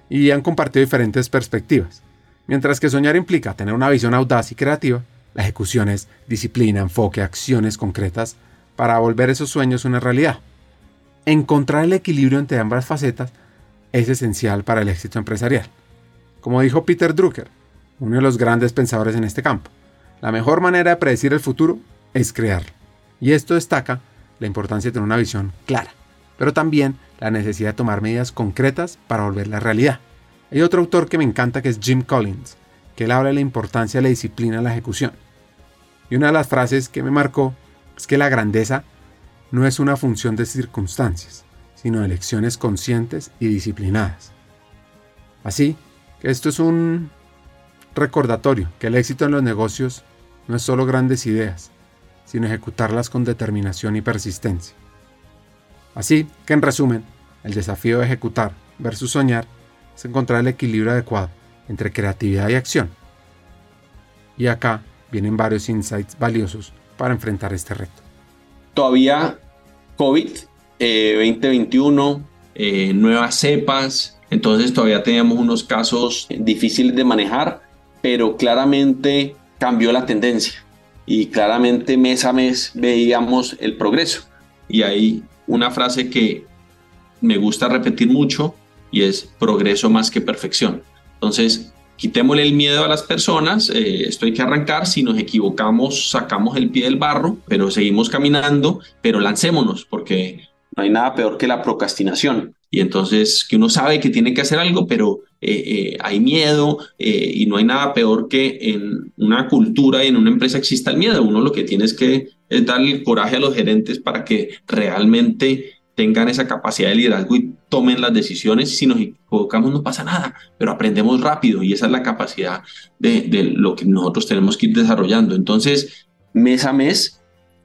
y han compartido diferentes perspectivas. Mientras que soñar implica tener una visión audaz y creativa, la ejecución es disciplina, enfoque, acciones concretas para volver esos sueños una realidad. Encontrar el equilibrio entre ambas facetas es esencial para el éxito empresarial. Como dijo Peter Drucker, uno de los grandes pensadores en este campo, la mejor manera de predecir el futuro es crearlo. Y esto destaca la importancia de tener una visión clara, pero también la necesidad de tomar medidas concretas para volverla realidad. Hay otro autor que me encanta que es Jim Collins, que él habla de la importancia de la disciplina en la ejecución. Y una de las frases que me marcó es que la grandeza no es una función de circunstancias, sino de elecciones conscientes y disciplinadas. Así que esto es un recordatorio que el éxito en los negocios no es solo grandes ideas, sino ejecutarlas con determinación y persistencia. Así que en resumen, el desafío de ejecutar versus soñar es encontrar el equilibrio adecuado entre creatividad y acción. Y acá vienen varios insights valiosos para enfrentar este reto. Todavía COVID 2021, eh, eh, nuevas cepas, entonces todavía teníamos unos casos difíciles de manejar, pero claramente cambió la tendencia y claramente mes a mes veíamos el progreso. Y hay una frase que me gusta repetir mucho y es progreso más que perfección. Entonces, quitémosle el miedo a las personas, eh, esto hay que arrancar, si nos equivocamos sacamos el pie del barro, pero seguimos caminando, pero lancémonos, porque no hay nada peor que la procrastinación. Y entonces que uno sabe que tiene que hacer algo, pero eh, eh, hay miedo y no hay nada peor que en una cultura y en una empresa exista el miedo. Uno lo que tiene que es darle el coraje a los gerentes para que realmente tengan esa capacidad de liderazgo y tomen las decisiones. Si nos equivocamos no pasa nada, pero aprendemos rápido y esa es la capacidad de, lo que nosotros tenemos que ir desarrollando. Entonces, mes a mes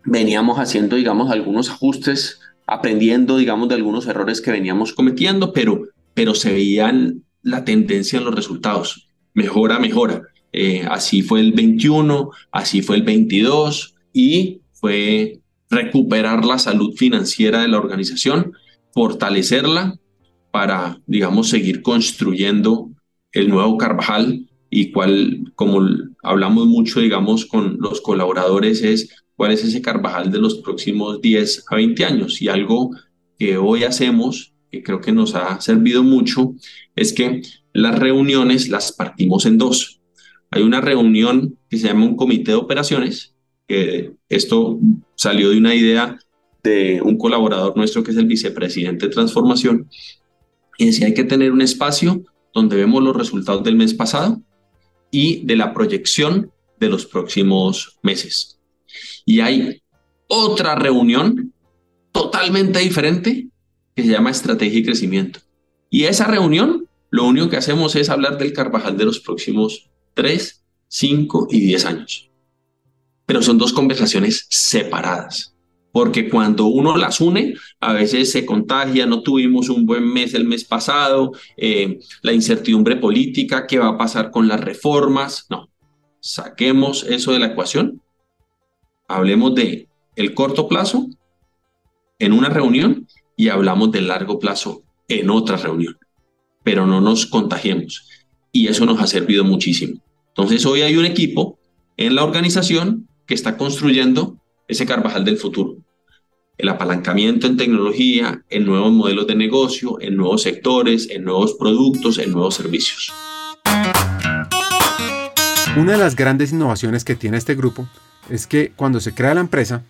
veníamos haciendo, digamos, algunos ajustes, aprendiendo, digamos, de algunos errores que veníamos cometiendo, pero, pero se veían la tendencia en los resultados. Mejora, mejora. Eh, así fue el 21, así fue el 22 y fue recuperar la salud financiera de la organización, fortalecerla para, digamos, seguir construyendo el nuevo Carvajal y cuál, como hablamos mucho, digamos, con los colaboradores, es cuál es ese Carvajal de los próximos 10 a 20 años. Y algo que hoy hacemos, que creo que nos ha servido mucho, es que las reuniones las partimos en dos. Hay una reunión que se llama un comité de operaciones, que esto salió de una idea de un colaborador nuestro que es el vicepresidente de transformación, y decía hay que tener un espacio donde vemos los resultados del mes pasado y de la proyección de los próximos meses. Y hay otra reunión totalmente diferente que se llama estrategia y crecimiento. Y esa reunión, lo único que hacemos es hablar del Carvajal de los próximos 3, 5 y 10 años pero son dos conversaciones separadas. Porque cuando uno las une, a veces se contagia, no tuvimos un buen mes el mes pasado, eh, la incertidumbre política, qué va a pasar con las reformas. No, saquemos eso de la ecuación, hablemos de el corto plazo en una reunión y hablamos del largo plazo en otra reunión, pero no nos contagiemos. Y eso nos ha servido muchísimo. Entonces hoy hay un equipo en la organización que está construyendo ese Carvajal del futuro. El apalancamiento en tecnología, en nuevos modelos de negocio, en nuevos sectores, en nuevos productos, en nuevos servicios. Una de las grandes innovaciones que tiene este grupo es que cuando se crea la empresa,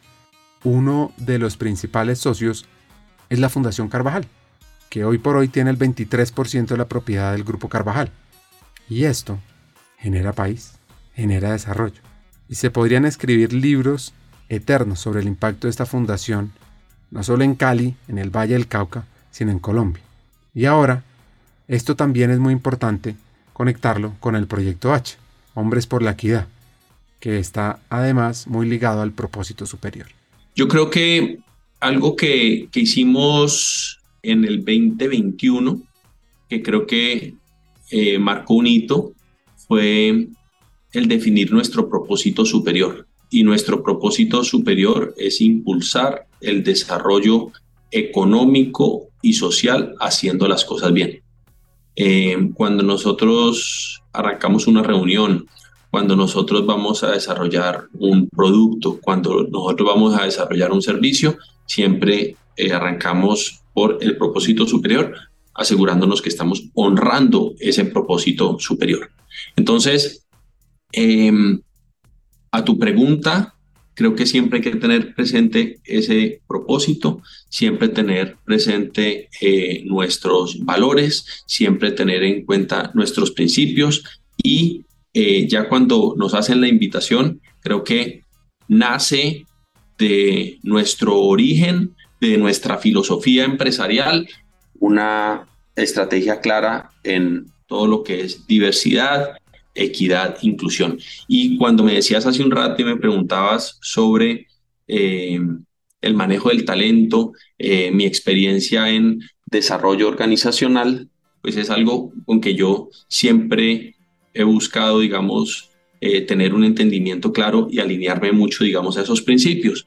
uno de los principales socios es la Fundación Carvajal, que hoy por hoy tiene el 23% de la propiedad del grupo Carvajal. Y esto genera país, genera desarrollo y se podrían escribir libros eternos sobre el impacto de esta fundación, no solo en Cali, en el Valle del Cauca, sino en Colombia. Y ahora, esto también es muy importante conectarlo con el proyecto H, Hombres por la Equidad, que está además muy ligado al propósito superior. Yo creo que algo que, que hicimos en el 2021, que creo que eh, marcó un hito, fue el definir nuestro propósito superior. Y nuestro propósito superior es impulsar el desarrollo económico y social haciendo las cosas bien. Eh, cuando nosotros arrancamos una reunión cuando nosotros vamos a desarrollar un producto, cuando nosotros vamos a desarrollar un servicio, siempre eh, arrancamos por el propósito superior, asegurándonos que estamos honrando ese propósito superior. Entonces, em, a tu pregunta, creo que siempre hay que tener presente ese propósito, siempre tener presente eh, nuestros valores, siempre tener en cuenta nuestros principios y eh, ya cuando nos hacen la invitación, creo que nace de nuestro origen, de nuestra filosofía empresarial, una estrategia clara en todo lo que es diversidad, equidad, inclusión. Y cuando me decías hace un rato y me preguntabas sobre eh, el manejo del talento, eh, mi experiencia en desarrollo organizacional, pues es algo con que yo siempre he buscado, digamos, eh, tener un entendimiento claro y alinearme mucho, digamos, a esos principios.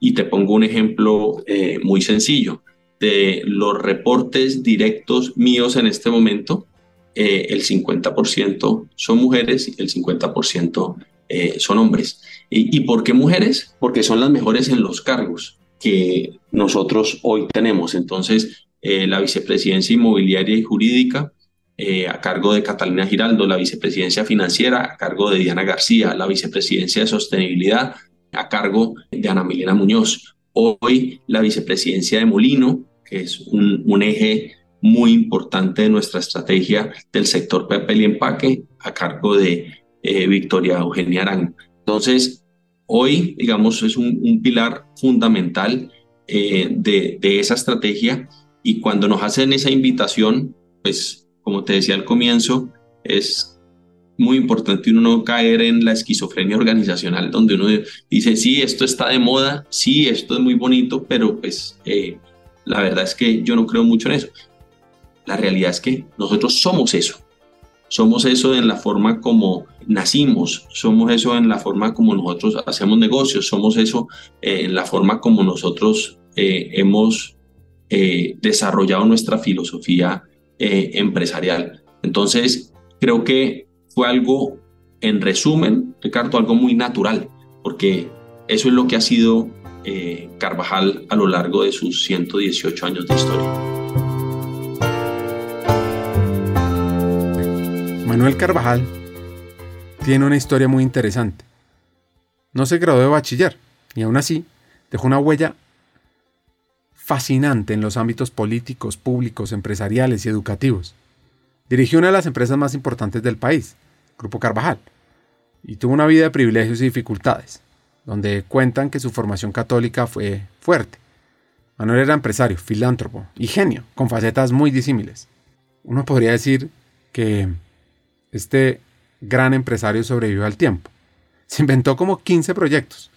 Y te pongo un ejemplo muy sencillo de los reportes directos míos en este momento eh, el 50% son mujeres y el 50% eh, son hombres. ¿Y, por qué mujeres? Porque son las mejores en los cargos que nosotros hoy tenemos. Entonces, eh, la vicepresidencia inmobiliaria y jurídica a cargo de Catalina Giraldo, la vicepresidencia financiera a cargo de Diana García, la vicepresidencia de sostenibilidad a cargo de Ana Milena Muñoz. Hoy la vicepresidencia de Molino, que es un, un eje muy importante de nuestra estrategia del sector papel y empaque a cargo de eh, Victoria Eugenia Arango. Entonces, hoy, digamos, es un, pilar fundamental eh, de, de esa estrategia y cuando nos hacen esa invitación, pues, como te decía al comienzo, es muy importante uno no caer en la esquizofrenia organizacional, donde uno dice, sí, esto está de moda, sí, esto es muy bonito, pero pues eh, la verdad es que yo no creo mucho en eso. La realidad es que nosotros somos eso. Somos eso en la forma como nacimos, somos eso en la forma como nosotros hacemos negocios, somos eso eh, en la forma como nosotros eh, hemos eh, desarrollado nuestra filosofía empresarial. Entonces, creo que fue algo, en resumen, Ricardo, algo muy natural, porque eso es lo que ha sido Carvajal a lo largo de sus 118 años de historia. Manuel Carvajal tiene una historia muy interesante. No se graduó de bachiller y aún así dejó una huella fascinante en los ámbitos políticos, públicos, empresariales y educativos. Dirigió una de las empresas más importantes del país, Grupo Carvajal, y tuvo una vida de privilegios y dificultades, donde cuentan que su formación católica fue fuerte. Manuel era empresario, filántropo y genio, con facetas muy disímiles. Uno podría decir que este gran empresario sobrevivió al tiempo. Se inventó como 15 proyectos,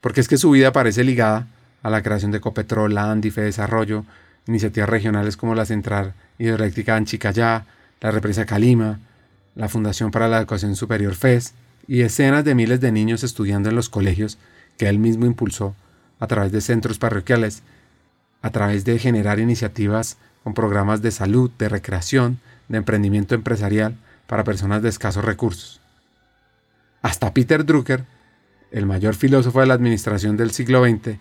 porque es que su vida parece ligada a la creación de Copetrol, la Andife Desarrollo, iniciativas regionales como la Central Hidroeléctrica Anchicayá, la Represa Calima, la Fundación para la Educación Superior FES y decenas de miles de niños estudiando en los colegios que él mismo impulsó a través de centros parroquiales, a través de generar iniciativas con programas de salud, de recreación, de emprendimiento empresarial, para personas de escasos recursos. Hasta Peter Drucker, el mayor filósofo de la administración del siglo XX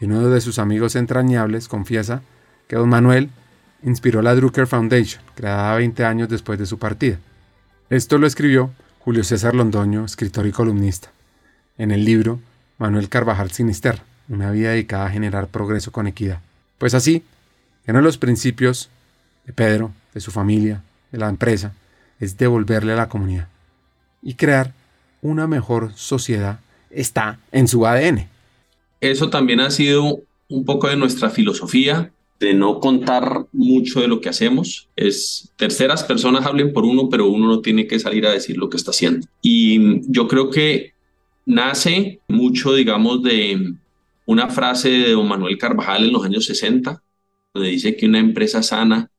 y uno de sus amigos entrañables, confiesa que don Manuel inspiró la Drucker Foundation, creada 20 años después de su partida. Esto lo escribió Julio César Londoño, escritor y columnista, en el libro Manuel Carvajal Sinisterra, una vida dedicada a generar progreso con equidad. Pues así, de los principios de Pedro, de su familia, de la empresa, es devolverle a la comunidad. Y crear una mejor sociedad está en su ADN. Eso también ha sido un poco de nuestra filosofía, de no contar mucho de lo que hacemos. Es terceras personas hablen por uno, pero uno no tiene que salir a decir lo que está haciendo. Y yo creo que nace mucho, digamos, de una frase de don Manuel Carvajal en los años 60, donde dice que una empresa sana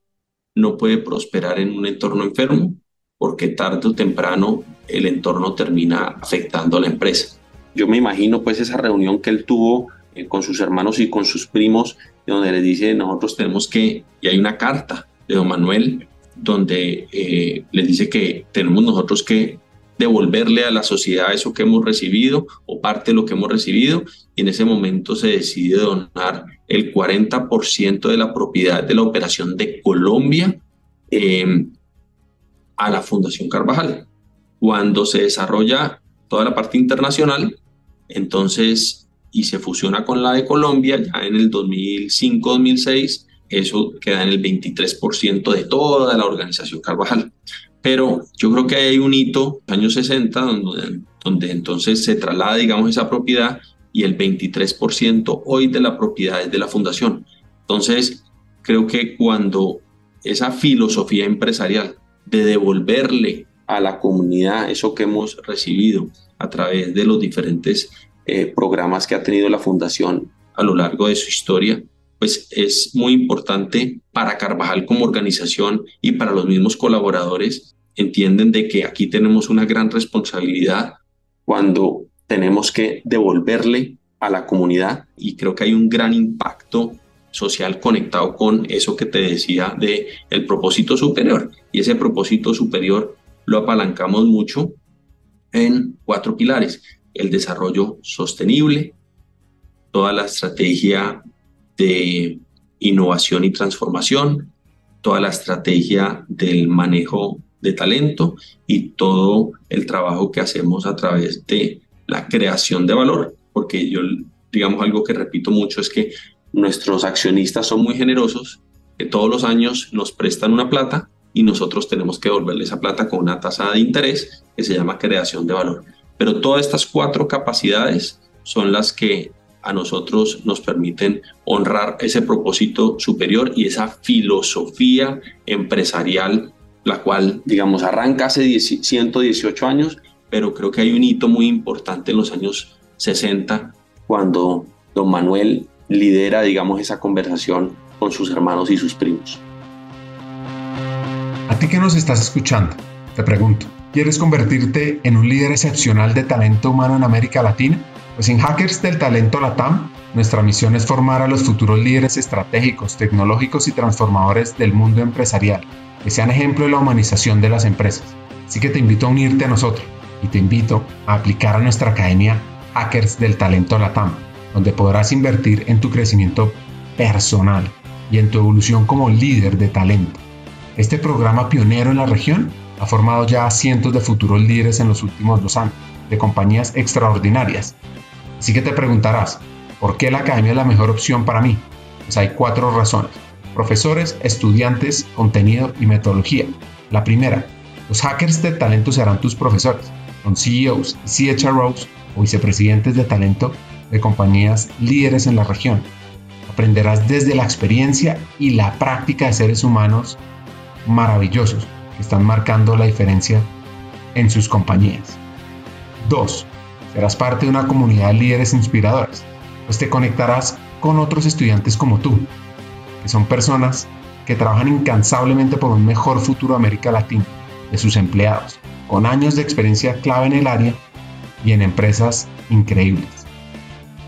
no puede prosperar en un entorno enfermo porque tarde o temprano el entorno termina afectando a la empresa. Yo me imagino pues esa reunión que él tuvo eh, con sus hermanos y con sus primos, donde les dice, nosotros tenemos que, y hay una carta de don Manuel, donde eh, les dice que tenemos nosotros que devolverle a la sociedad eso que hemos recibido o parte de lo que hemos recibido y en ese momento se decide donar el 40% de la propiedad de la operación de Colombia eh, a la Fundación Carvajal. Cuando se desarrolla toda la parte internacional, entonces, y se fusiona con la de Colombia, ya en el 2005-2006, eso queda en el 23% de toda la organización Carvajal. Pero yo creo que hay un hito, años 60, donde, donde entonces se traslada, digamos, esa propiedad y el 23% hoy de la propiedad es de la fundación. Entonces, creo que cuando esa filosofía empresarial de devolverle a la comunidad eso que hemos recibido a través de los diferentes eh, programas que ha tenido la fundación a lo largo de su historia, pues es muy importante para Carvajal como organización y para los mismos colaboradores. Entienden de que aquí tenemos una gran responsabilidad cuando tenemos que devolverle a la comunidad y creo que hay un gran impacto social conectado con eso que te decía de el propósito superior. Y ese propósito superior lo apalancamos mucho en cuatro pilares. El desarrollo sostenible toda la estrategia de innovación y transformación, toda la estrategia del manejo de talento y todo el trabajo que hacemos a través de la creación de valor, porque yo, digamos, algo que repito mucho es que nuestros accionistas son muy generosos, que todos los años nos prestan una plata y nosotros tenemos que devolverle esa plata con una tasa de interés que se llama creación de valor. Pero todas estas cuatro capacidades son las que a nosotros nos permiten honrar ese propósito superior y esa filosofía empresarial, la cual, digamos, arranca hace 118 años, pero creo que hay un hito muy importante en los años 60, cuando don Manuel lidera, digamos, esa conversación con sus hermanos y sus primos. A ti que nos estás escuchando, te pregunto, ¿quieres convertirte en un líder excepcional de talento humano en América Latina? Pues en Hackers del Talento Latam, nuestra misión es formar a los futuros líderes estratégicos, tecnológicos y transformadores del mundo empresarial, que sean ejemplo de la humanización de las empresas. Así que te invito a unirte a nosotros y te invito a aplicar a nuestra academia Hackers del Talento Latam, donde podrás invertir en tu crecimiento personal y en tu evolución como líder de talento. Este programa pionero en la región ha formado ya a cientos de futuros líderes en los últimos dos años, de compañías extraordinarias Así que te preguntarás, ¿por qué la academia es la mejor opción para mí? Pues hay cuatro razones. Profesores, estudiantes, contenido y metodología. La primera, los hackers de talento serán tus profesores. Son CEOs y CHROs o vicepresidentes de talento de compañías líderes en la región. Aprenderás desde la experiencia y la práctica de seres humanos maravillosos que están marcando la diferencia en sus compañías. 2. Serás parte de una comunidad de líderes inspiradores, pues te conectarás con otros estudiantes como tú, que son personas que trabajan incansablemente por un mejor futuro de América Latina, de sus empleados, con años de experiencia clave en el área y en empresas increíbles.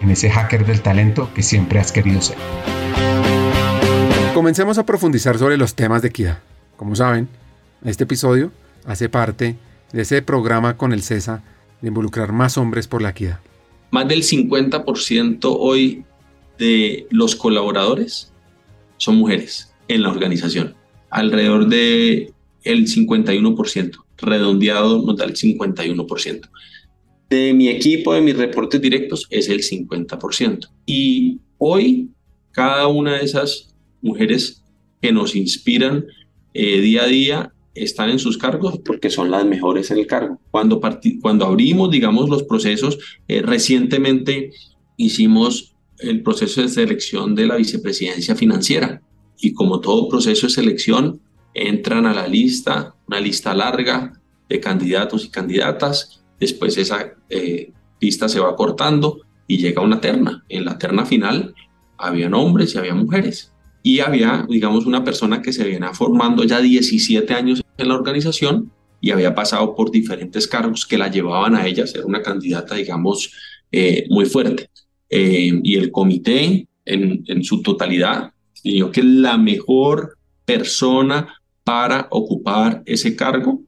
en ese hacker del talento que siempre has querido ser. Comencemos a profundizar sobre los temas de equidad. Como saben, este episodio hace parte de ese programa con el CESA de involucrar más hombres por la equidad? Más del 50% hoy de los colaboradores son mujeres en la organización. Alrededor de el 51%, redondeado nos da el 51%. De mi equipo, de mis reportes directos, es el 50%. Y hoy, cada una de esas mujeres que nos inspiran eh, día a día están en sus cargos porque son las mejores en el cargo. Cuando, cuando abrimos, digamos, los procesos, eh, recientemente hicimos el proceso de selección de la vicepresidencia financiera y como todo proceso de selección, entran a la lista, una lista larga de candidatos y candidatas, después esa eh, lista se va cortando y llega una terna. En la terna final habían hombres y había mujeres. Y había, digamos, una persona que se viene formando ya 17 años en la organización y había pasado por diferentes cargos que la llevaban a ella ser una candidata, digamos, eh, muy fuerte. Eh, y el comité en, en su totalidad dijo que la mejor persona para ocupar ese cargo,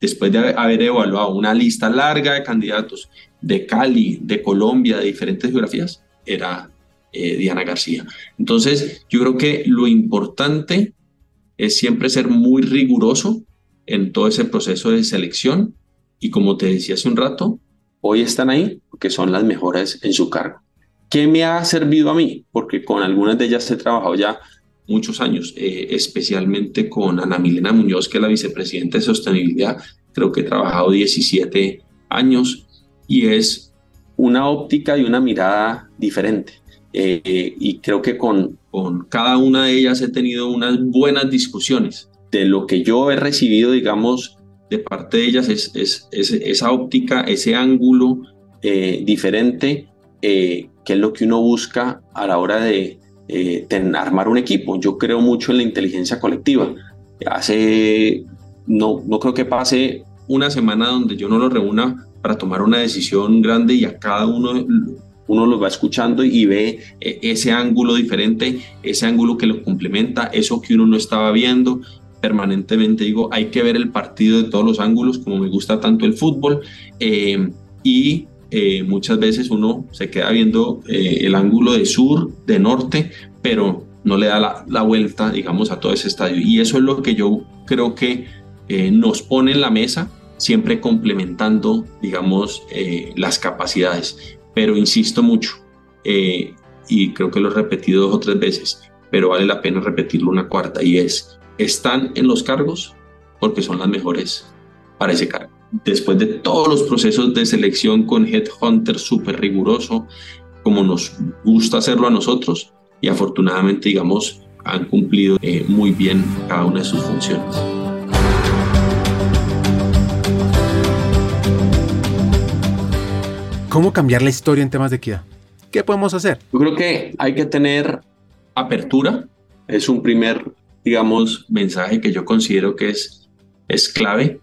después de haber evaluado una lista larga de candidatos de Cali, de Colombia, de diferentes geografías, era eh, Diana García. Entonces, yo creo que lo importante es siempre ser muy riguroso en todo ese proceso de selección y como te decía hace un rato, hoy están ahí porque son las mejores en su cargo. ¿Qué me ha servido a mí? Porque con algunas de ellas he trabajado ya muchos años, eh, especialmente con Ana Milena Muñoz, que es la vicepresidenta de sostenibilidad. Creo que he trabajado 17 años y es una óptica y una mirada diferente. Eh, y creo que con, con cada una de ellas he tenido unas buenas discusiones. De lo que yo he recibido, digamos, de parte de ellas es, es, esa óptica, ese ángulo eh, diferente, eh, que es lo que uno busca a la hora de armar un equipo. Yo creo mucho en la inteligencia colectiva. Hace, no, no creo que pase una semana donde yo no lo reúna para tomar una decisión grande y a cada uno uno lo va escuchando y ve eh, ese ángulo diferente, ese ángulo que lo complementa, eso que uno no estaba viendo. Permanentemente digo, hay que ver el partido de todos los ángulos, como me gusta tanto el fútbol. Eh, y eh, muchas veces uno se queda viendo el ángulo de sur, de norte, pero no le da la, vuelta, digamos, a todo ese estadio. Y eso es lo que yo creo que nos pone en la mesa, siempre complementando, digamos, las capacidades pero insisto mucho, eh, y creo que lo he repetido dos o tres veces, pero vale la pena repetirlo una cuarta, y es, están en los cargos porque son las mejores para ese cargo. Después de todos los procesos de selección con Headhunter súper riguroso, como nos gusta hacerlo a nosotros, y afortunadamente, digamos, han cumplido eh, muy bien cada una de sus funciones. ¿Cómo cambiar la historia en temas de equidad? ¿Qué podemos hacer? Yo creo que hay que tener apertura. Es un primer, digamos, mensaje que yo considero que es, es clave.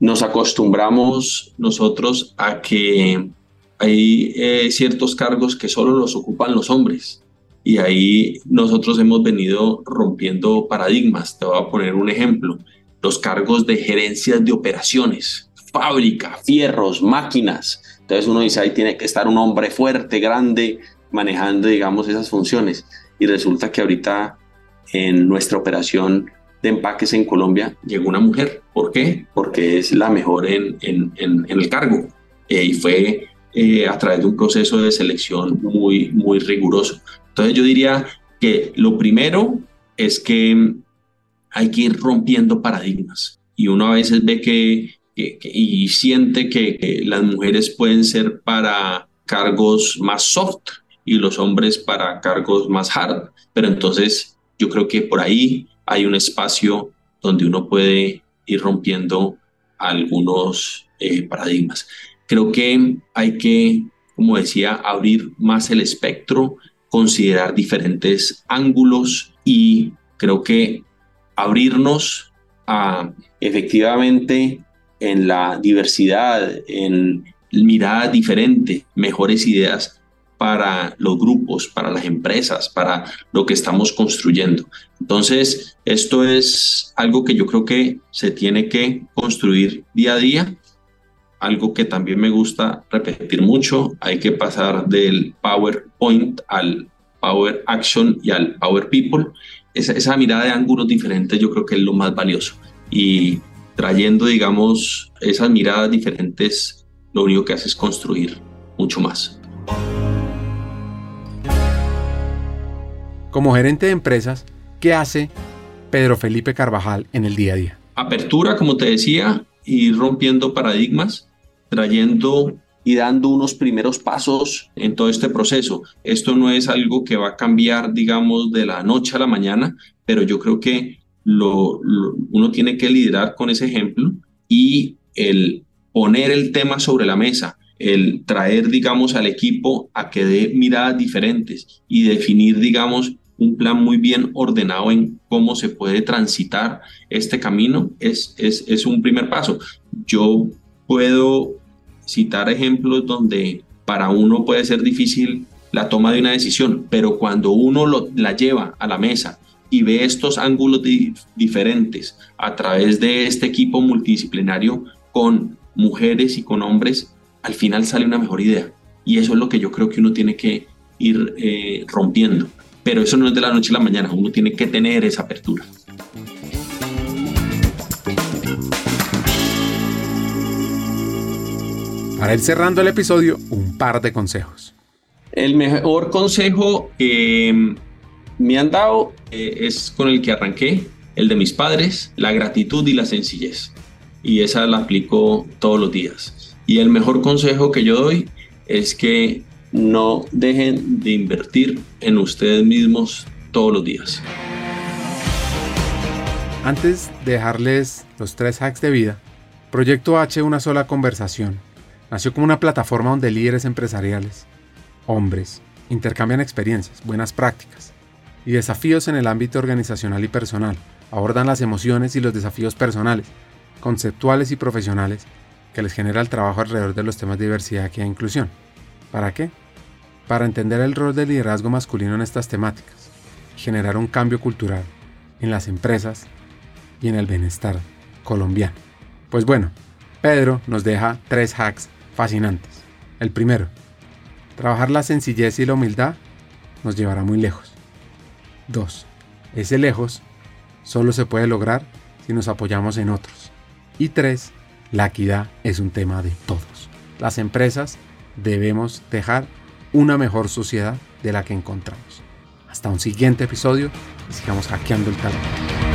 Nos acostumbramos nosotros a que hay eh, ciertos cargos que solo los ocupan los hombres. Y ahí nosotros hemos venido rompiendo paradigmas. Te voy a poner un ejemplo. Los cargos de gerencias de operaciones, fábrica, fierros, máquinas entonces uno dice, ahí tiene que estar un hombre fuerte, grande, manejando, digamos, esas funciones. Y resulta que ahorita en nuestra operación de empaques en Colombia llegó una mujer. ¿Por qué? Porque es la mejor en, en, en, el cargo. Eh, y fue eh, a través de un proceso de selección muy, muy riguroso. Entonces yo diría que lo primero es que hay que ir rompiendo paradigmas. Y uno a veces ve que y siente que, las mujeres pueden ser para cargos más soft y los hombres para cargos más hard. Pero entonces yo creo que por ahí hay un espacio donde uno puede ir rompiendo algunos eh, paradigmas. Creo que hay que, como decía, abrir más el espectro, considerar diferentes ángulos y creo que abrirnos a efectivamente en la diversidad, en mirada diferente, mejores ideas para los grupos, para las empresas, para lo que estamos construyendo. Entonces, esto es algo que yo creo que se tiene que construir día a día. Algo que también me gusta repetir mucho, hay que pasar del PowerPoint al Power Action y al Power People. Esa, esa mirada de ángulos diferentes yo creo que es lo más valioso. Y trayendo, digamos, esas miradas diferentes lo único que hace es construir mucho más. Como gerente de empresas, ¿qué hace Pedro Felipe Carvajal en el día a día? Apertura, como te decía, y rompiendo paradigmas, trayendo y dando unos primeros pasos en todo este proceso. Esto no es algo que va a cambiar, digamos, de la noche a la mañana, pero yo creo que uno tiene que liderar con ese ejemplo y el poner el tema sobre la mesa, el traer, digamos, al equipo a que dé miradas diferentes y definir, digamos, un plan muy bien ordenado en cómo se puede transitar este camino es, es, es un primer paso. Yo puedo citar ejemplos donde para uno puede ser difícil la toma de una decisión, pero cuando uno lo, la lleva a la mesa y ve estos ángulos diferentes a través de este equipo multidisciplinario con mujeres y con hombres, al final sale una mejor idea. Y eso es lo que yo creo que uno tiene que ir eh, rompiendo. Pero eso no es de la noche a la mañana, uno tiene que tener esa apertura. Para ir cerrando el episodio, un par de consejos. El mejor consejo que me han dado eh, es con el que arranqué, el de mis padres, la gratitud y la sencillez. Y esa la aplico todos los días. Y el mejor consejo que yo doy es que no dejen de invertir en ustedes mismos todos los días. Antes de dejarles los tres hacks de vida, Proyecto H Una sola conversación nació como una plataforma donde líderes empresariales, hombres, intercambian experiencias, buenas prácticas y desafíos en el ámbito organizacional y personal, abordan las emociones y los desafíos personales, conceptuales y profesionales que les genera el trabajo alrededor de los temas de diversidad y inclusión. ¿Para qué? Para entender el rol del liderazgo masculino en estas temáticas generar un cambio cultural en las empresas y en el bienestar colombiano. Pues bueno, Pedro nos deja tres hacks fascinantes. El primero, trabajar la sencillez y la humildad nos llevará muy lejos. Dos, ese lejos solo se puede lograr si nos apoyamos en otros. Y tres, la equidad es un tema de todos. Las empresas debemos dejar una mejor sociedad de la que encontramos. Hasta un siguiente episodio y sigamos hackeando el talento.